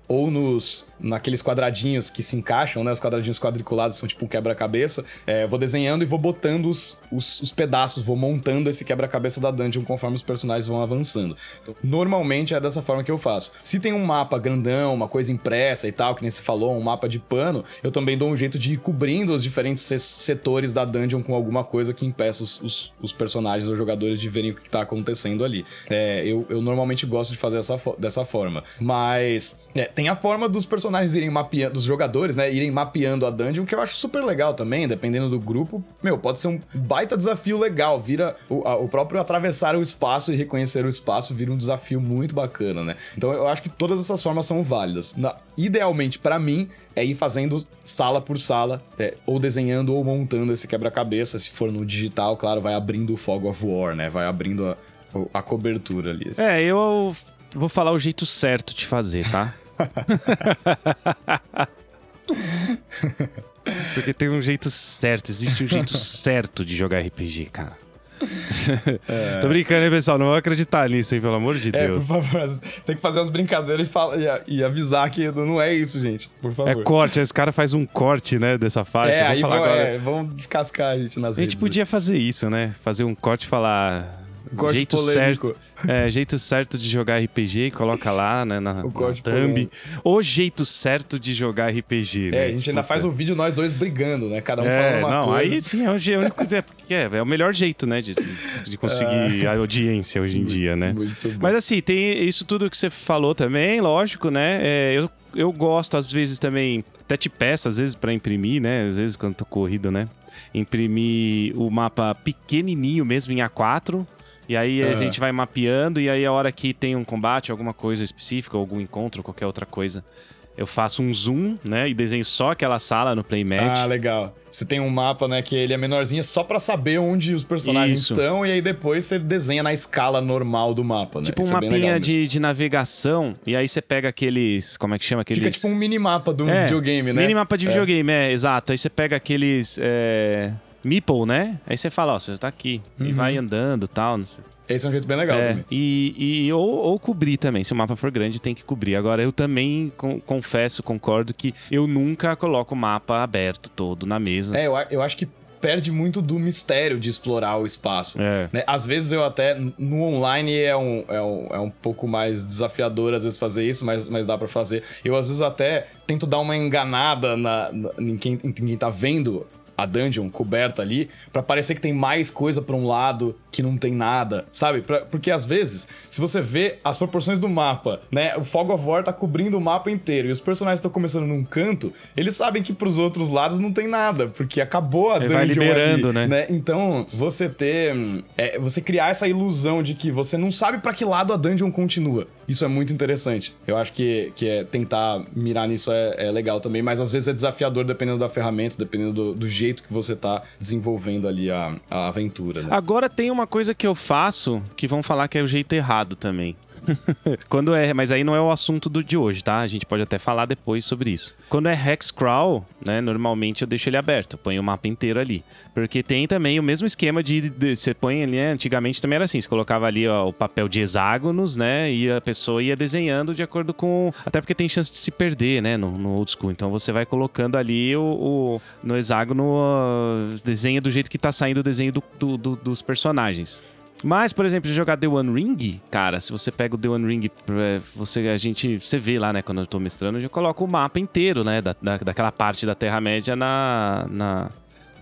ou nos naqueles quadradinhos que se encaixam, né? Os quadradinhos quadriculados são tipo um quebra-cabeça. É, vou desenhando e vou botando os, os, os pedaços, vou montando esse quebra-cabeça da dungeon conforme os personagens vão avançando. Então, normalmente é dessa forma que eu faço. Se tem um mapa grandão, uma coisa impressa e tal, que nem se falou, um mapa de pano, eu também dou um jeito de ir cobrindo os diferentes setores da dungeon com alguma coisa que impeça os, os, os personagens ou jogadores de verem o que tá acontecendo ali. É, eu, eu normalmente gosto de fazer essa, dessa forma. Mas é, tem a forma dos personagens irem mapeando, dos jogadores, né, irem mapeando a dungeon, que eu acho super legal também, dependendo do grupo. Meu, pode ser um baita desafio legal, vira o, a, o próprio atravessar o espaço e reconhecer o espaço vira um desafio muito bacana, né? Então eu acho que todas essas formas são válidas. Na, idealmente, para mim, é ir fazendo sala por sala, é, ou desenhando ou montando esse quebra-cabeça. Se for no digital, claro, vai abrindo o Fog of War, né? Vai abrindo a, a cobertura ali. É, eu vou falar o jeito certo de fazer, tá? Porque tem um jeito certo, existe um jeito certo de jogar RPG, cara. É. Tô brincando, hein, pessoal? Não vou acreditar nisso, hein? Pelo amor de é, Deus. por favor, tem que fazer as brincadeiras e, fala, e, e, avisar que não é isso, gente. Por favor. É corte, esse cara faz um corte, né, dessa faixa. É, aí vão, agora... é, vão descascar a gente nas A gente redes. podia fazer isso, né? Fazer um corte e falar Corte jeito polêmico. certo, é, jeito certo de jogar RPG, coloca lá, né, na, O na thumb. O jeito certo de jogar RPG, né? É, a gente ainda Puta. faz um vídeo nós dois brigando, né? Cada um É, falando uma não, coisa. aí sim é o, é único é, é, é o melhor jeito, né, de, de conseguir a audiência hoje em dia, né? É. Muito bom. Mas assim, tem isso tudo que você falou também, lógico, né? É, eu, eu gosto, às vezes, também, até te peço, às vezes, pra imprimir, né? Às vezes, quando tô corrido, né? Imprimir o mapa pequenininho mesmo em A4. E aí a gente vai mapeando, e aí a hora que tem um combate, alguma coisa específica, algum encontro, qualquer outra coisa, eu faço um zoom, né? E desenho só aquela sala no Playmatch. Ah, legal. Você tem um mapa, né, que ele é menorzinho só pra saber onde os personagens Isso. estão e aí depois você desenha na escala normal do mapa, né? Tipo um Isso é bem mapinha de, de navegação, e aí você pega aqueles. Como é que chama aqueles. Fica tipo um minimapa um É, videogame, né? Minimapa de É. videogame, é, exato. Aí você pega aqueles. É, Meeple, né? Aí você fala, ó, você tá aqui. E Uhum. vai andando e tal. Não sei. Esse é um jeito bem legal É, também. e, e ou, ou cobrir também. Se o mapa for grande, tem que cobrir. Agora, eu também con- confesso, concordo que eu nunca coloco o mapa aberto todo na mesa. É, eu, eu acho que perde muito do mistério de explorar o espaço. É. né? Às vezes eu até. No online é um, é, um, é um pouco mais desafiador, às vezes, fazer isso, mas, mas dá pra fazer. Eu, às vezes, até tento dar uma enganada na, na- em, quem, em quem tá vendo a dungeon coberta ali, pra parecer que tem mais coisa pra um lado que não tem nada, sabe? Pra- porque às vezes, se você vê as proporções do mapa, né? O Fog of War tá cobrindo o mapa inteiro e os personagens estão começando num canto, eles sabem que pros outros lados não tem nada, porque acabou a Ele dungeon vai liberando, ali, né? né? Então, você ter. é, você criar essa ilusão de que você não sabe pra que lado a dungeon continua. Isso é muito interessante. Eu acho que, que é tentar mirar nisso é, é legal também, mas às vezes é desafiador dependendo da ferramenta, dependendo do, do jeito que você tá desenvolvendo ali a, a aventura, né? Agora tem uma coisa que eu faço que vão falar que é o jeito errado também. Quando é, mas aí não é o assunto do de hoje, tá? A gente pode até falar depois sobre isso. Quando é hexcrawl, né, normalmente eu deixo ele aberto, ponho o mapa inteiro ali, porque tem também o mesmo esquema de, de- você põe ali, né, antigamente também era assim, você colocava ali ó, o papel de hexágonos, né, e a pessoa ia desenhando de acordo com, até porque tem chance de se perder, né, no, no old school. Então você vai colocando ali o, o- no hexágono desenha do jeito que tá saindo o desenho do- do- do- dos personagens. Mas, por exemplo, jogar The One Ring, cara, se você pega o The One Ring, é, você, a gente, você vê lá, né, quando eu tô mestrando, eu coloco o mapa inteiro, né, da, da- daquela parte da Terra-média na, na,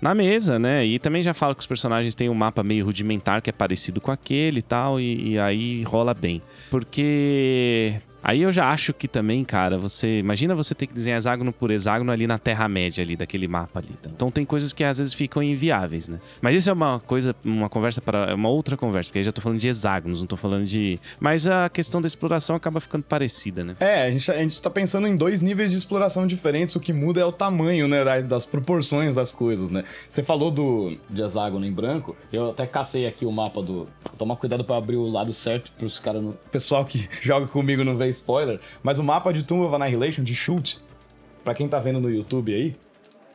na mesa, né, e também já falo que os personagens têm um mapa meio rudimentar que é parecido com aquele e tal, e, e aí rola bem. Porque... Aí eu já acho que também, cara, você. Imagina você ter que desenhar hexágono por hexágono ali na Terra-média ali, daquele mapa ali. Então tem coisas que às vezes ficam inviáveis, né? Mas isso é uma coisa, uma conversa para. É uma outra conversa, porque aí já tô falando de hexágonos, não tô falando de. Mas a questão da exploração acaba ficando parecida, né? É, a gente, a gente tá pensando em dois níveis de exploração diferentes, o que muda é o tamanho, né, da- das proporções das coisas, né? Você falou do de hexágono em branco, eu até cacei aqui o mapa do... Toma cuidado pra abrir o lado certo pros caras... Não... Pessoal que joga comigo não vê spoiler, mas o mapa de Tomb of Annihilation, de Shoot, pra quem tá vendo no YouTube aí,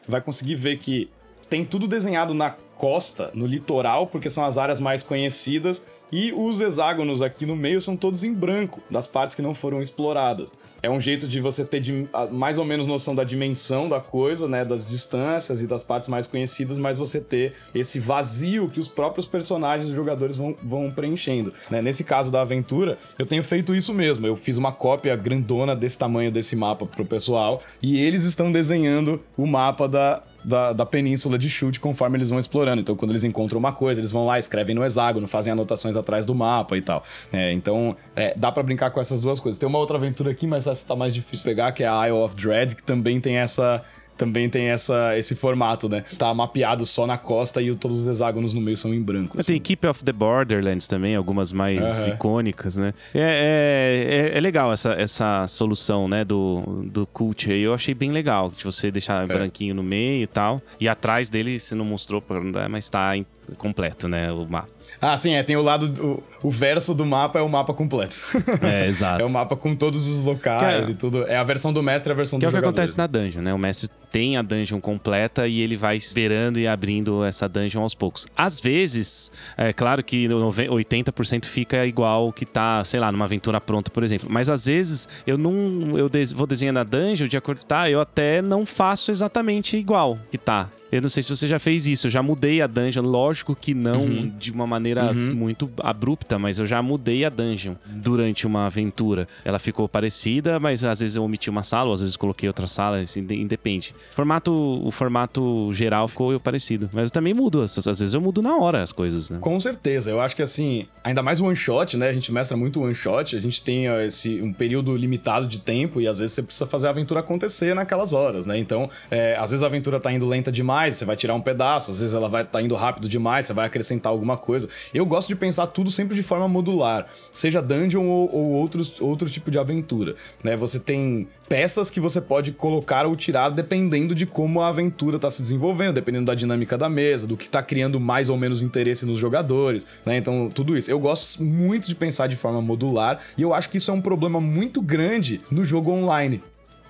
vai conseguir ver que tem tudo desenhado na costa, no litoral, porque são as áreas mais conhecidas, e os hexágonos aqui no meio são todos em branco, das partes que não foram exploradas. É um jeito de você ter a- mais ou menos noção da dimensão da coisa, né, das distâncias e das partes mais conhecidas, mas você ter esse vazio que os próprios personagens, os jogadores vão, vão preenchendo. né? Nesse caso da aventura, eu tenho feito isso mesmo. Eu fiz uma cópia grandona desse tamanho desse mapa pro pessoal e eles estão desenhando o mapa da, da, da península de chute conforme eles vão explorando. Então, quando eles encontram uma coisa, eles vão lá, escrevem no hexágono, fazem anotações atrás do mapa e tal. É, então, é, dá pra brincar com essas duas coisas. Tem uma outra aventura aqui, mas essa tá mais difícil pegar, que é a Isle of Dread, que também tem essa. Também tem essa, esse formato, né? Tá mapeado só na costa e o- todos os hexágonos no meio são em branco. Assim. Tem Keep of the Borderlands também, algumas mais icônicas, né? É, é, é- é legal essa, essa solução, né, do, do cult aí. Eu achei bem legal, de você deixar branquinho no meio e tal. E atrás dele, se não mostrou, mas tá completo, né, o mapa. Ah, sim, é. Tem o lado. do- o verso do mapa é o mapa completo. É, exato. é o mapa com todos os locais Que é- e tudo. É a versão do mestre e a versão Que é do o que jogador. acontece na dungeon, né? O mestre tem a dungeon completa e ele vai esperando e abrindo essa dungeon aos poucos. Às vezes, é claro que 80% fica igual que tá, sei lá, numa aventura pronta, por exemplo. Mas às vezes eu não. Eu vou desenhando a dungeon de acordo. Tá, eu até não faço exatamente igual que tá. Eu não sei se você já fez isso, eu já mudei a dungeon. Lógico que não uhum. de uma maneira uhum. muito abrupta, mas eu já mudei a dungeon durante uma aventura. Ela ficou parecida, mas às vezes eu omiti uma sala, ou às vezes coloquei outra sala, assim, independe. Formato, o formato geral ficou parecido, mas eu também mudo. Às vezes eu mudo na hora as coisas, né? Com certeza. Eu acho que assim, ainda mais one shot, né? A gente mestra muito one shot, a gente tem esse um período limitado de tempo e às vezes você precisa fazer a aventura acontecer naquelas horas, né? Então, é, às vezes a aventura tá indo lenta demais você vai tirar um pedaço, às vezes ela vai tá indo rápido demais, você vai acrescentar alguma coisa. Eu gosto de pensar tudo sempre de forma modular, seja dungeon ou, ou outros, outro tipo de aventura. Né? Você tem peças que você pode colocar ou tirar dependendo de como a aventura está se desenvolvendo, dependendo da dinâmica da mesa, do que está criando mais ou menos interesse nos jogadores, né? Então, tudo isso. Eu gosto muito de pensar de forma modular e eu acho que isso é um problema muito grande no jogo online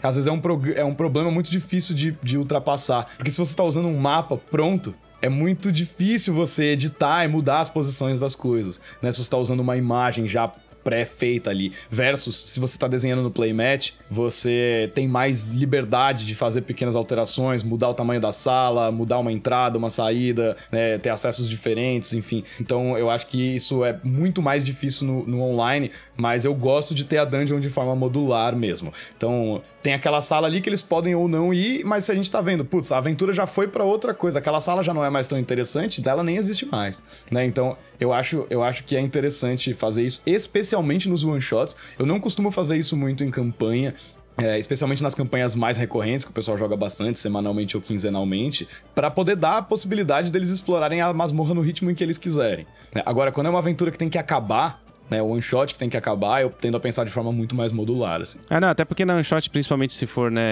às vezes é um, é um problema muito difícil de, de ultrapassar. Porque se você está usando um mapa pronto, é muito difícil você editar e mudar as posições das coisas. Né? Se você está usando uma imagem já pré-feita ali. Versus, se você está desenhando no playmat, você tem mais liberdade de fazer pequenas alterações, mudar o tamanho da sala, mudar uma entrada, uma saída, né, ter acessos diferentes, enfim. Então eu acho que isso é muito mais difícil no, no online, mas eu gosto de ter a dungeon de forma modular mesmo. Então tem aquela sala ali que eles podem ou não ir, mas se a gente tá vendo, putz, a aventura já foi para outra coisa, aquela sala já não é mais tão interessante, dela nem existe mais, né? Então, eu acho, eu acho que é interessante fazer isso, especialmente nos one shots. Eu não costumo fazer isso muito em campanha, é, especialmente nas campanhas mais recorrentes, que o pessoal joga bastante, semanalmente ou quinzenalmente, para poder dar a possibilidade deles explorarem a masmorra no ritmo em que eles quiserem. É, agora, quando é uma aventura que tem que acabar, né, o one shot que tem que acabar, eu tendo a pensar de forma muito mais modular, assim. Ah, não, até porque na one shot, principalmente se for, né,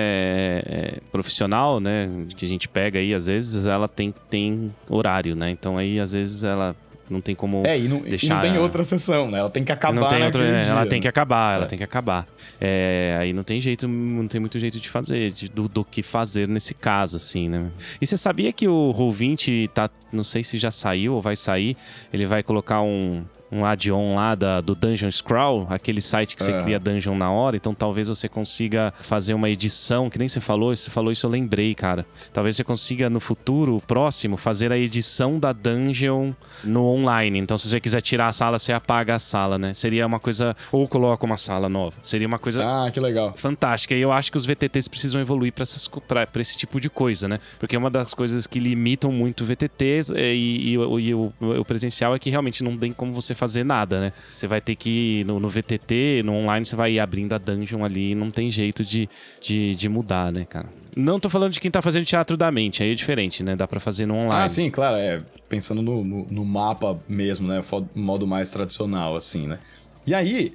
é, profissional, né, que a gente pega aí, às vezes ela tem, tem horário, né, então aí às vezes ela não tem como é, e não, deixar... E não tem outra sessão, né? Ela tem que acabar não tem outra, dia, Ela tem que acabar, é. ela tem que acabar. É, aí não tem jeito, não tem muito jeito de fazer, de, do, do, que fazer nesse caso, assim, né? E você sabia que o Roll20 tá, não sei se já saiu ou vai sair, ele vai colocar um, um add-on lá da, do Dungeon Scroll, aquele site que você é. cria dungeon na hora, então talvez você consiga fazer uma edição, que nem você falou, você falou isso eu lembrei, cara. Talvez você consiga no futuro, próximo, fazer a edição da dungeon no online. Então se você quiser tirar a sala, você apaga a sala, né? Seria uma coisa ou coloca uma sala nova. Seria uma coisa Ah, que legal. Fantástica. E eu acho que os VTTs precisam evoluir para esse tipo de coisa, né? Porque uma das coisas que limitam muito VTTs e, e, e, e o, o presencial é que realmente não tem como você fazer nada, né? Você vai ter que ir no, no, VTT, no online, você vai ir abrindo a dungeon ali e não tem jeito de, de, de, mudar, né, cara? Não tô falando de quem tá fazendo teatro da mente, aí é diferente, né? Dá pra fazer no online. Ah, sim, claro, é. Pensando no, no, no mapa mesmo, né? Modo mais tradicional, assim, né? E aí,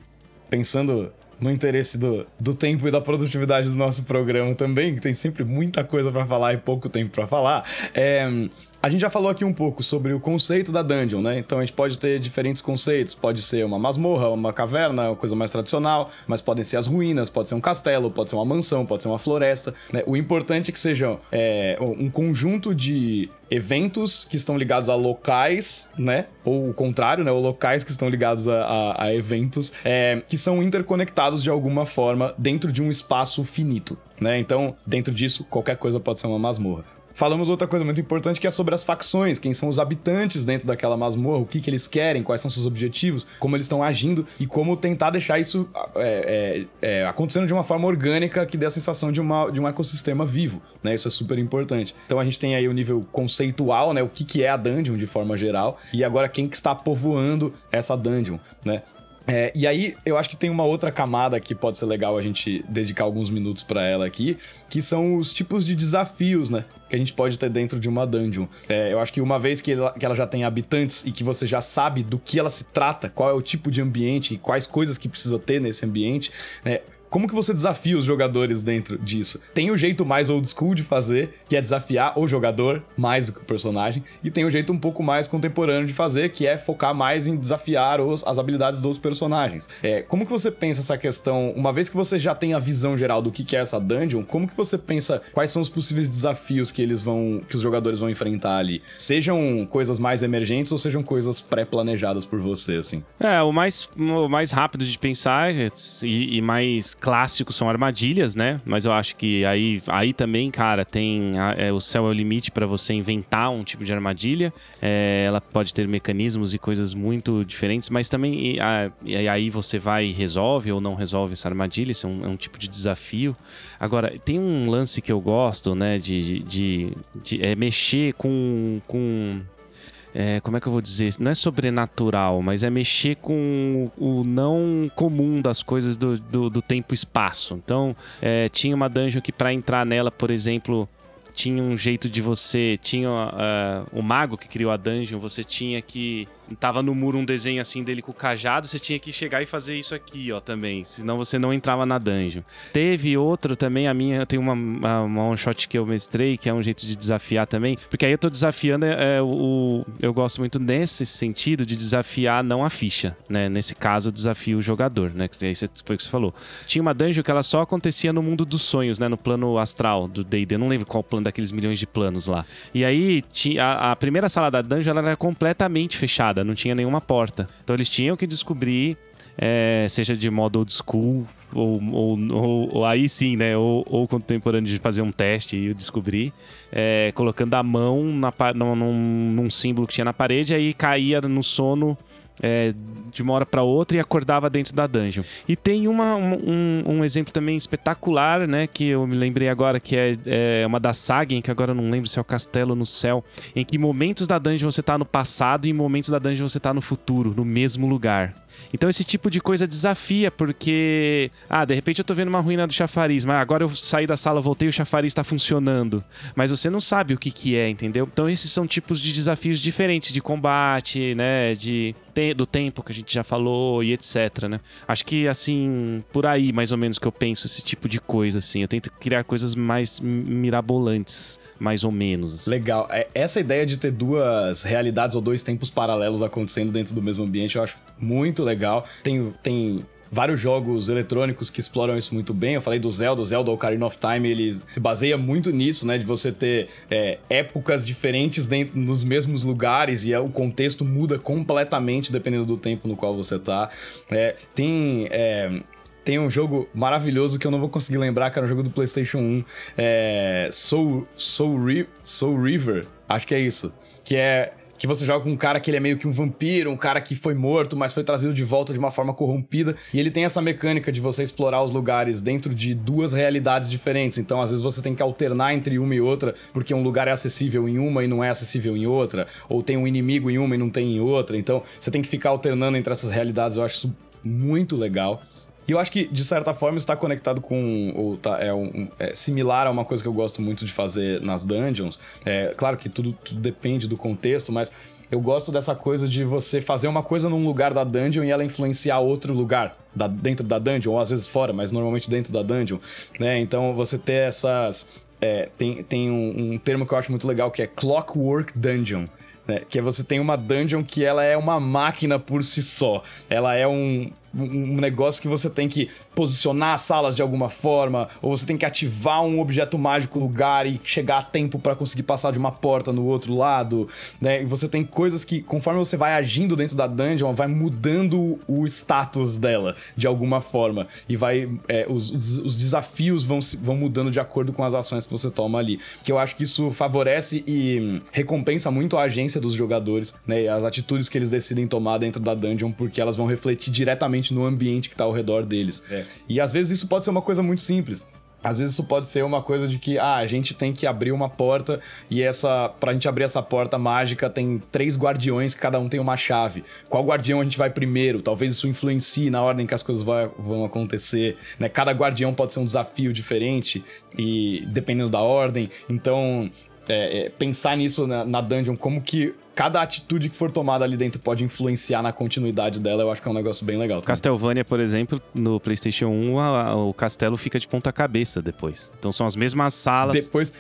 pensando no interesse do, do tempo e da produtividade do nosso programa também, que tem sempre muita coisa para falar e pouco tempo para falar, é, a gente já falou aqui um pouco sobre o conceito da dungeon, né? Então a gente pode ter diferentes conceitos. Pode ser uma masmorra, uma caverna, uma coisa mais tradicional, mas podem ser as ruínas, pode ser um castelo, pode ser uma mansão, pode ser uma floresta. Né? O importante é que sejam é, um conjunto de eventos que estão ligados a locais, né? Ou o contrário, né? Ou locais que estão ligados a, a, a eventos é, que são interconectados de alguma forma dentro de um espaço finito, né? Então, dentro disso, qualquer coisa pode ser uma masmorra. Falamos outra coisa muito importante que é sobre as facções, quem são os habitantes dentro daquela masmorra, o que, que eles querem, quais são seus objetivos, como eles estão agindo e como tentar deixar isso é, é, é, acontecendo de uma forma orgânica que dê a sensação de, uma, de um ecossistema vivo, né? Isso é super importante. Então a gente tem aí o nível conceitual, né? O que, que é a dungeon de forma geral e agora quem que está povoando essa dungeon, né? É, e aí, eu acho que tem uma outra camada que pode ser legal a gente dedicar alguns minutos para ela aqui, que são os tipos de desafios, né? Que a gente pode ter dentro de uma dungeon. É, eu acho que uma vez que ela, que ela já tem habitantes e que você já sabe do que ela se trata, qual é o tipo de ambiente e quais coisas que precisa ter nesse ambiente, né? Como que você desafia os jogadores dentro disso? Tem o jeito mais old school de fazer, que é desafiar o jogador mais do que o personagem, e tem o jeito um pouco mais contemporâneo de fazer, que é focar mais em desafiar os, as habilidades dos personagens. É, como que você pensa essa questão, uma vez que você já tem a visão geral do que, que é essa dungeon, como que você pensa quais são os possíveis desafios que eles vão, que os jogadores vão enfrentar ali? Sejam coisas mais emergentes ou sejam coisas pré-planejadas por você, assim? É, o mais, o mais rápido de pensar e, e mais clássico são armadilhas, né? Mas eu acho que aí, aí também, cara, tem é, o céu é o limite para você inventar um tipo de armadilha. É, ela pode ter mecanismos e coisas muito diferentes, mas também e, a, e aí você vai e resolve ou não resolve essa armadilha. Isso é um, é um, tipo de desafio. Agora, tem um lance que eu gosto, né? De, de, de, de é mexer com. com é, como é que eu vou dizer? Não é sobrenatural, mas é mexer com o não comum das coisas do, do, do tempo e espaço. Então, é, tinha uma dungeon que para entrar nela, por exemplo, tinha um jeito de você. Tinha uh, o mago que criou a dungeon, você tinha que tava no muro um desenho assim dele com o cajado, você tinha que chegar e fazer isso aqui, ó, também. Senão você não entrava na dungeon. Teve outro também, a minha, tem uma, uma, one shot que eu mestrei, que é um jeito de desafiar também. Porque aí eu tô desafiando, é, é, o, eu gosto muito nesse sentido de desafiar não a ficha, né? Nesse caso, eu desafio o jogador, né? Que aí foi o que você falou. Tinha uma dungeon que ela só acontecia no mundo dos sonhos, né? No plano astral do D&D. Eu não lembro qual plano daqueles milhões de planos lá. E aí, a, a primeira sala da dungeon, ela era completamente fechada não tinha nenhuma porta. Então eles tinham que descobrir, é, seja de modo old school, ou, ou, ou, ou aí sim, né? Ou, contemporâneo de fazer um teste e descobrir, é, colocando a mão na, num, num símbolo que tinha na parede, aí caía no sono é, de uma hora para outra e acordava dentro da dungeon. E tem uma, um, um, exemplo também espetacular, né? Que eu me lembrei agora, que é, é uma da Sagen, que agora eu não lembro se é o Castelo no Céu, em que momentos da dungeon você tá no passado e momentos da dungeon você tá no futuro, no mesmo lugar. Então esse tipo de coisa desafia, porque. Ah, de repente eu tô vendo uma ruína do chafariz, mas agora eu saí da sala, voltei e o chafariz tá funcionando. Mas você não sabe o que que é, entendeu? Então esses são tipos de desafios diferentes de combate, né? De, do tempo que a gente já falou e etc, né? Acho que, assim, por aí mais ou menos que eu penso esse tipo de coisa, assim. Eu tento criar coisas mais mirabolantes, mais ou menos. Legal. É, essa ideia de ter duas realidades ou dois tempos paralelos acontecendo dentro do mesmo ambiente, eu acho muito legal. Tem, tem vários jogos eletrônicos que exploram isso muito bem. Eu falei do Zelda, o Zelda Ocarina of Time, ele se baseia muito nisso, né? De você ter é, épocas diferentes dentro nos mesmos lugares e é, o contexto muda completamente dependendo do tempo no qual você tá. É, tem. É, tem um jogo maravilhoso que eu não vou conseguir lembrar, que era um jogo do PlayStation 1. É. Soul, Soul, Soul River, acho que é isso. Que é que você joga com um cara que ele é meio que um vampiro, um cara que foi morto, mas foi trazido de volta de uma forma corrompida. E ele tem essa mecânica de você explorar os lugares dentro de duas realidades diferentes. Então, às vezes, você tem que alternar entre uma e outra, porque um lugar é acessível em uma e não é acessível em outra. Ou tem um inimigo em uma e não tem em outra. Então, você tem que ficar alternando entre essas realidades. Eu acho isso muito legal. E eu acho que, de certa forma, está conectado com. Ou tá, é, um, é similar a uma coisa que eu gosto muito de fazer nas dungeons. É, claro que tudo, tudo depende do contexto, mas eu gosto dessa coisa de você fazer uma coisa num lugar da dungeon e ela influenciar outro lugar da, dentro da dungeon, ou às vezes fora, mas normalmente dentro da dungeon, né? Então você ter essas. É, tem tem um, um, termo que eu acho muito legal que é Clockwork Dungeon. Né? Que é você tem uma dungeon que ela é uma máquina por si só. Ela é um, um negócio que você tem que posicionar as salas de alguma forma, ou você tem que ativar um objeto mágico no lugar e chegar a tempo para conseguir passar de uma porta no outro lado, né? E você tem coisas que, conforme você vai agindo dentro da dungeon, vai mudando o status dela de alguma forma. E vai. É, os, os, os, desafios vão, vão mudando de acordo com as ações que você toma ali. Que eu acho que isso favorece e recompensa muito a agência dos jogadores, né? As atitudes que eles decidem tomar dentro da dungeon, porque elas vão refletir diretamente no ambiente que está ao redor deles. É. E às vezes isso pode ser uma coisa muito simples. Às vezes isso pode ser uma coisa de que, ah, a gente tem que abrir uma porta e essa, pra gente abrir essa porta mágica tem três guardiões, cada um tem uma chave. Qual guardião a gente vai primeiro? Talvez isso influencie na ordem que as coisas vai, vão acontecer, né? Cada guardião pode ser um desafio diferente e dependendo da ordem. Então, é, é, pensar nisso na, na dungeon, como que cada atitude que for tomada ali dentro pode influenciar na continuidade dela, eu acho que é um negócio bem legal. Também. Castlevania, por exemplo, no PlayStation 1, a, a, o castelo fica de ponta cabeça depois. Então são as mesmas salas. Depois.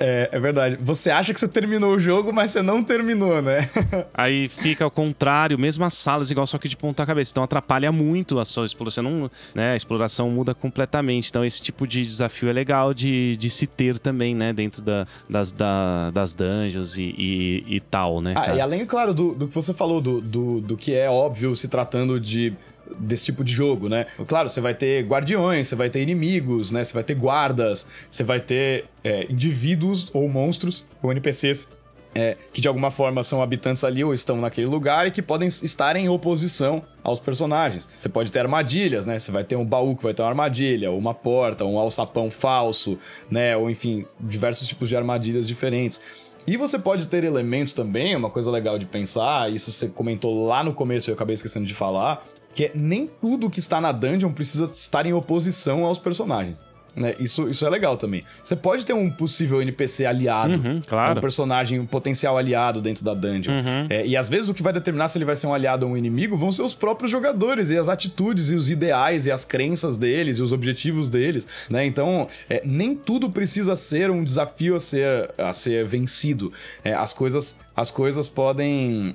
É, é verdade. Você acha que você terminou o jogo, mas você não terminou, né? Aí fica ao contrário, mesmas salas, igual só que de ponta cabeça. Então atrapalha muito a sua exploração. Não, né, a exploração muda completamente. Então esse tipo de desafio é legal de, de se ter também, né? Dentro da, das, da, das dungeons e, e, e tal, né? Ah, e além, claro, do, do que você falou, do, do, do que é óbvio se tratando de desse tipo de jogo, né? Claro, você vai ter guardiões, você vai ter inimigos, né? Você vai ter guardas, você vai ter é, indivíduos ou monstros ou NPCs é, que de alguma forma são habitantes ali ou estão naquele lugar e que podem estar em oposição aos personagens. Você pode ter armadilhas, né? Você vai ter um baú que vai ter uma armadilha, ou uma porta, um alçapão falso, né? Ou enfim, diversos tipos de armadilhas diferentes. E você pode ter elementos também, uma coisa legal de pensar, isso você comentou lá no começo e eu acabei esquecendo de falar, que é nem tudo que está na dungeon precisa estar em oposição aos personagens. Né? Isso, isso é legal também. Você pode ter um possível NPC aliado, uhum, claro. um personagem, um potencial aliado dentro da dungeon. Uhum. É, e às vezes o que vai determinar se ele vai ser um aliado ou um inimigo vão ser os próprios jogadores, e as atitudes, e os ideais, e as crenças deles, e os objetivos deles. Né? Então, é, nem tudo precisa ser um desafio a ser, a ser vencido. É, as, coisas, as coisas podem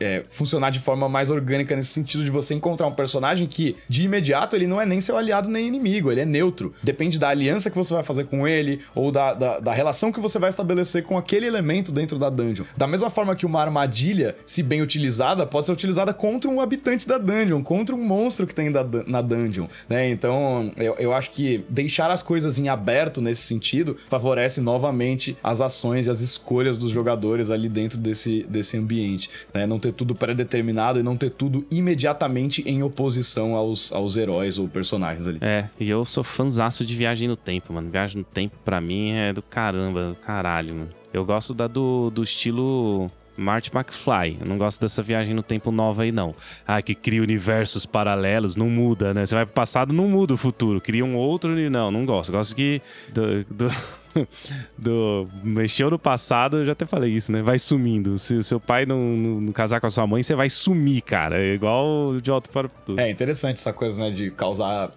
é, funcionar de forma mais orgânica nesse sentido de você encontrar um personagem que, de imediato, ele não é nem seu aliado nem inimigo, ele é neutro. Depende da aliança que você vai fazer com ele ou da, da, da relação que você vai estabelecer com aquele elemento dentro da dungeon. Da mesma forma que uma armadilha, se bem utilizada, pode ser utilizada contra um habitante da dungeon, contra um monstro que tem da, na dungeon, né? Então, eu, eu acho que deixar as coisas em aberto nesse sentido favorece novamente as ações e as escolhas dos jogadores ali dentro desse, desse ambiente, né? Não ter tudo pré-determinado e não ter tudo imediatamente em oposição aos, aos heróis ou personagens ali. É, e eu sou fanzaço de viagem no tempo, mano. Viagem no tempo, para mim, é do caramba, do caralho, mano. Eu gosto da do, do estilo Marty McFly. Eu não gosto dessa viagem no tempo nova aí, não. Ah, que cria universos paralelos, não muda, né? Você vai pro passado, não muda o futuro. Cria um outro. Não, não gosto. Gosto que. Do, do, do, mexeu no passado, eu já até falei isso, né? Vai sumindo. Se o seu pai não, não, não, casar com a sua mãe, você vai sumir, cara. É igual de alto para tudo. É interessante essa coisa, né? De causar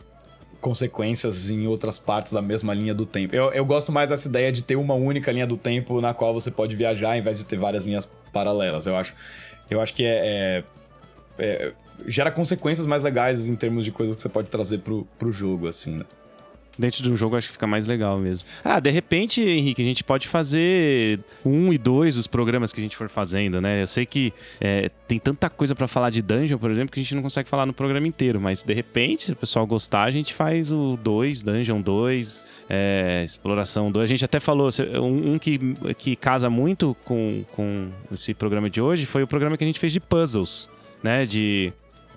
consequências em outras partes da mesma linha do tempo. Eu, eu gosto mais dessa ideia de ter uma única linha do tempo na qual você pode viajar, em vez de ter várias linhas paralelas. Eu acho, eu acho que é, é, é gera consequências mais legais em termos de coisas que você pode trazer pro, pro jogo, assim, né? Dentro de um jogo acho que fica mais legal mesmo. Ah, de repente, Henrique, a gente pode fazer um e dois os programas que a gente for fazendo, né? Eu sei que é, tem tanta coisa para falar de dungeon, por exemplo, que a gente não consegue falar no programa inteiro, mas de repente, se o pessoal gostar, a gente faz o 2, Dungeon 2, é, Exploração 2. A gente até falou, um, um, que, que casa muito com, com esse programa de hoje foi o programa que a gente fez de puzzles, né? De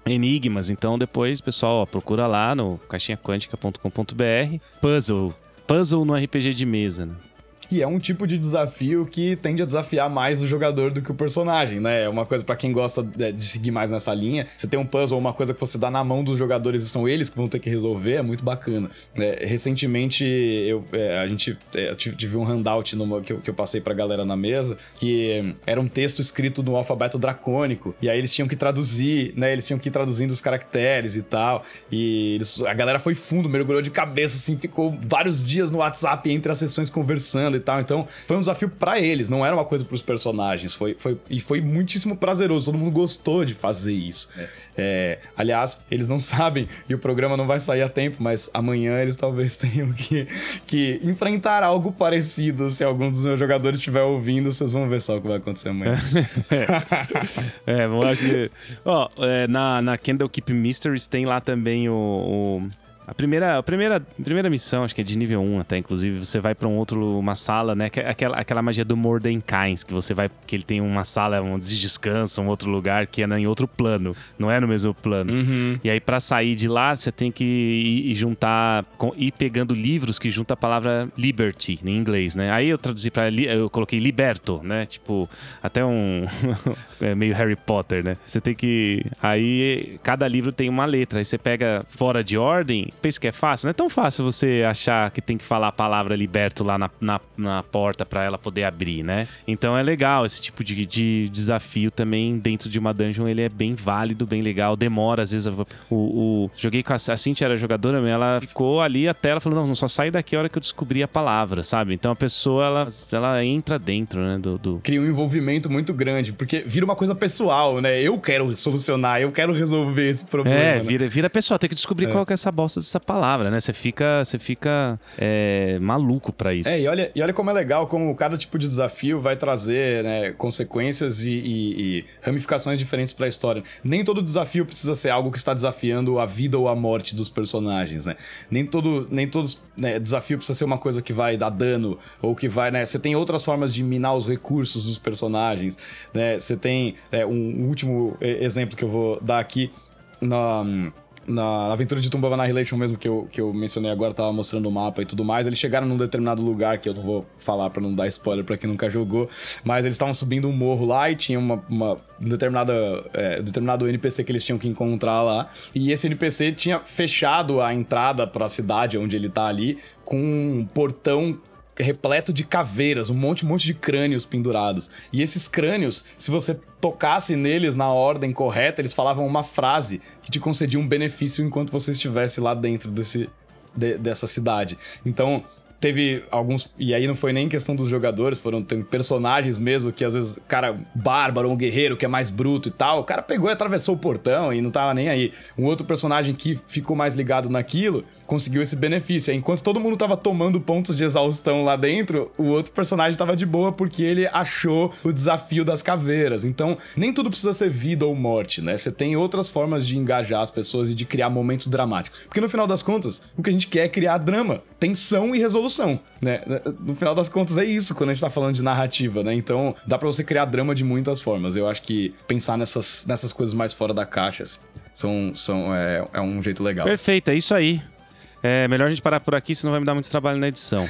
enigmas. Então depois, pessoal, ó, procura lá no caixinhaquântica.com.br. Puzzle. Puzzle no RPG de mesa, né? Que é um tipo de desafio que tende a desafiar mais o jogador do que o personagem, né? É uma coisa para quem gosta de seguir mais nessa linha. Você tem um puzzle, uma coisa que você dá na mão dos jogadores e são eles que vão ter que resolver, é muito bacana. É, recentemente, eu, é, a gente é, tive um handout numa, que, eu, que eu passei pra galera na mesa, que era um texto escrito no alfabeto dracônico, e aí eles tinham que traduzir, né? Eles tinham que ir traduzindo os caracteres e tal. E eles, a galera foi fundo, mergulhou de cabeça, assim, ficou vários dias no WhatsApp entre as sessões conversando tal. Então, foi um desafio para eles, não era uma coisa para os personagens. Foi, foi, e foi muitíssimo prazeroso. Todo mundo gostou de fazer isso. É. É, aliás, eles não sabem e o programa não vai sair a tempo, mas amanhã eles talvez tenham que, que enfrentar algo parecido. Se algum dos meus jogadores estiver ouvindo, vocês vão ver só o que vai acontecer amanhã. é, vamos lá. Ó, é, na, na Candle Keep Mysteries tem lá também o, o a primeira, a primeira, a primeira missão, acho que é de nível 1 até, inclusive, você vai para um outro, uma sala, né? É aquela, aquela magia do Mordenkains, que você vai, que ele tem uma sala onde descansa, um outro lugar que é em outro plano, não é no mesmo plano. Uhum. E aí para sair de lá, você tem que ir, ir juntar, ir pegando livros que juntam a palavra liberty em inglês, né? Aí eu traduzi para eu coloquei liberto, né? Tipo, até um é meio Harry Potter, né? Você tem que aí cada livro tem uma letra, aí você pega fora de ordem pensa que é fácil? Não é tão fácil você achar que tem que falar a palavra liberto lá na, na, na porta para ela poder abrir, né? Então é legal esse tipo de, de desafio também dentro de uma dungeon, ele é bem válido, bem legal. Demora, às vezes. O, o... Joguei com a, a Cintia, era jogadora, ela ficou ali até ela falou: não, só sai daqui a hora que eu descobri a palavra, sabe? Então a pessoa, ela, ela entra dentro, né? Do, do... Cria um envolvimento muito grande, porque vira uma coisa pessoal, né? Eu quero solucionar, eu quero resolver esse problema. É, né? vira, vira pessoal, tem que descobrir é. qual que é essa bosta dessa palavra, né? Você fica, você fica é, maluco para isso. É, e olha, e olha como é legal, como cada tipo de desafio vai trazer né, consequências e, e, e ramificações diferentes para a história. Nem todo desafio precisa ser algo que está desafiando a vida ou a morte dos personagens, né? Nem todo, nem todos né, desafio precisa ser uma coisa que vai dar dano ou que vai, né? Você tem outras formas de minar os recursos dos personagens, né? Você tem é, um último exemplo que eu vou dar aqui na na aventura de Tomb of Annihilation mesmo que eu, que eu mencionei agora, tava mostrando o mapa e tudo mais, eles chegaram num determinado lugar que eu não vou falar para não dar spoiler para quem nunca jogou, mas eles estavam subindo um morro lá e tinha uma, uma determinada é, determinado NPC que eles tinham que encontrar lá, e esse NPC tinha fechado a entrada para a cidade onde ele tá ali com um portão repleto de caveiras, um monte, um monte de crânios pendurados. E esses crânios, se você tocasse neles na ordem correta, eles falavam uma frase que te concedia um benefício enquanto você estivesse lá dentro desse, de, dessa cidade. Então, teve alguns. E aí não foi nem questão dos jogadores, foram personagens mesmo que às vezes, cara, bárbaro, um guerreiro que é mais bruto e tal, o cara pegou e atravessou o portão e não tava nem aí. Um outro personagem que ficou mais ligado naquilo conseguiu esse benefício. Enquanto todo mundo tava tomando pontos de exaustão lá dentro, o outro personagem tava de boa porque ele achou o desafio das caveiras. Então, nem tudo precisa ser vida ou morte, né? Você tem outras formas de engajar as pessoas e de criar momentos dramáticos. Porque no final das contas, o que a gente quer é criar drama, tensão e resolução, né? No final das contas é isso quando a gente tá falando de narrativa, né? Então, dá para você criar drama de muitas formas. Eu acho que pensar nessas, nessas coisas mais fora da caixa assim, são, são, é, é um jeito legal. Perfeito, é isso aí. É melhor a gente parar por aqui, senão vai me dar muito trabalho na edição.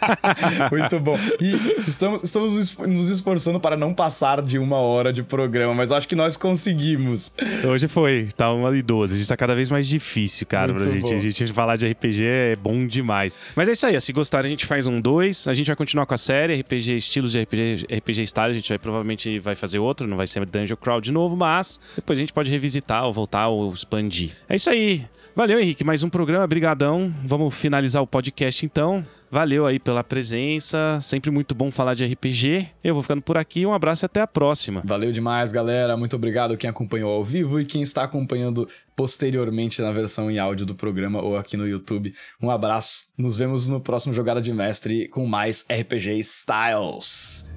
muito bom. E estamos, estamos nos esforçando para não passar de uma hora de programa, mas acho que nós conseguimos. Hoje foi, tá uma e doze. A gente tá cada vez mais difícil, cara, muito pra gente. A gente falar de RPG é bom demais. Mas é isso aí, se gostarem, a gente faz um dois. A gente vai continuar com a série RPG Estilos de RPG, RPG Style. A gente vai provavelmente vai fazer outro, não vai ser Dungeon Crawl de novo, mas depois a gente pode revisitar ou voltar ou expandir. É isso aí. Valeu, Henrique. Mais um programa. Obrigadão. Vamos finalizar o podcast então. Valeu aí pela presença. Sempre muito bom falar de RPG. Eu vou ficando por aqui. Um abraço e até a próxima. Valeu demais, galera. Muito obrigado quem acompanhou ao vivo e quem está acompanhando posteriormente na versão em áudio do programa ou aqui no YouTube. Um abraço. Nos vemos no próximo Jogada de Mestre com mais RPG Styles.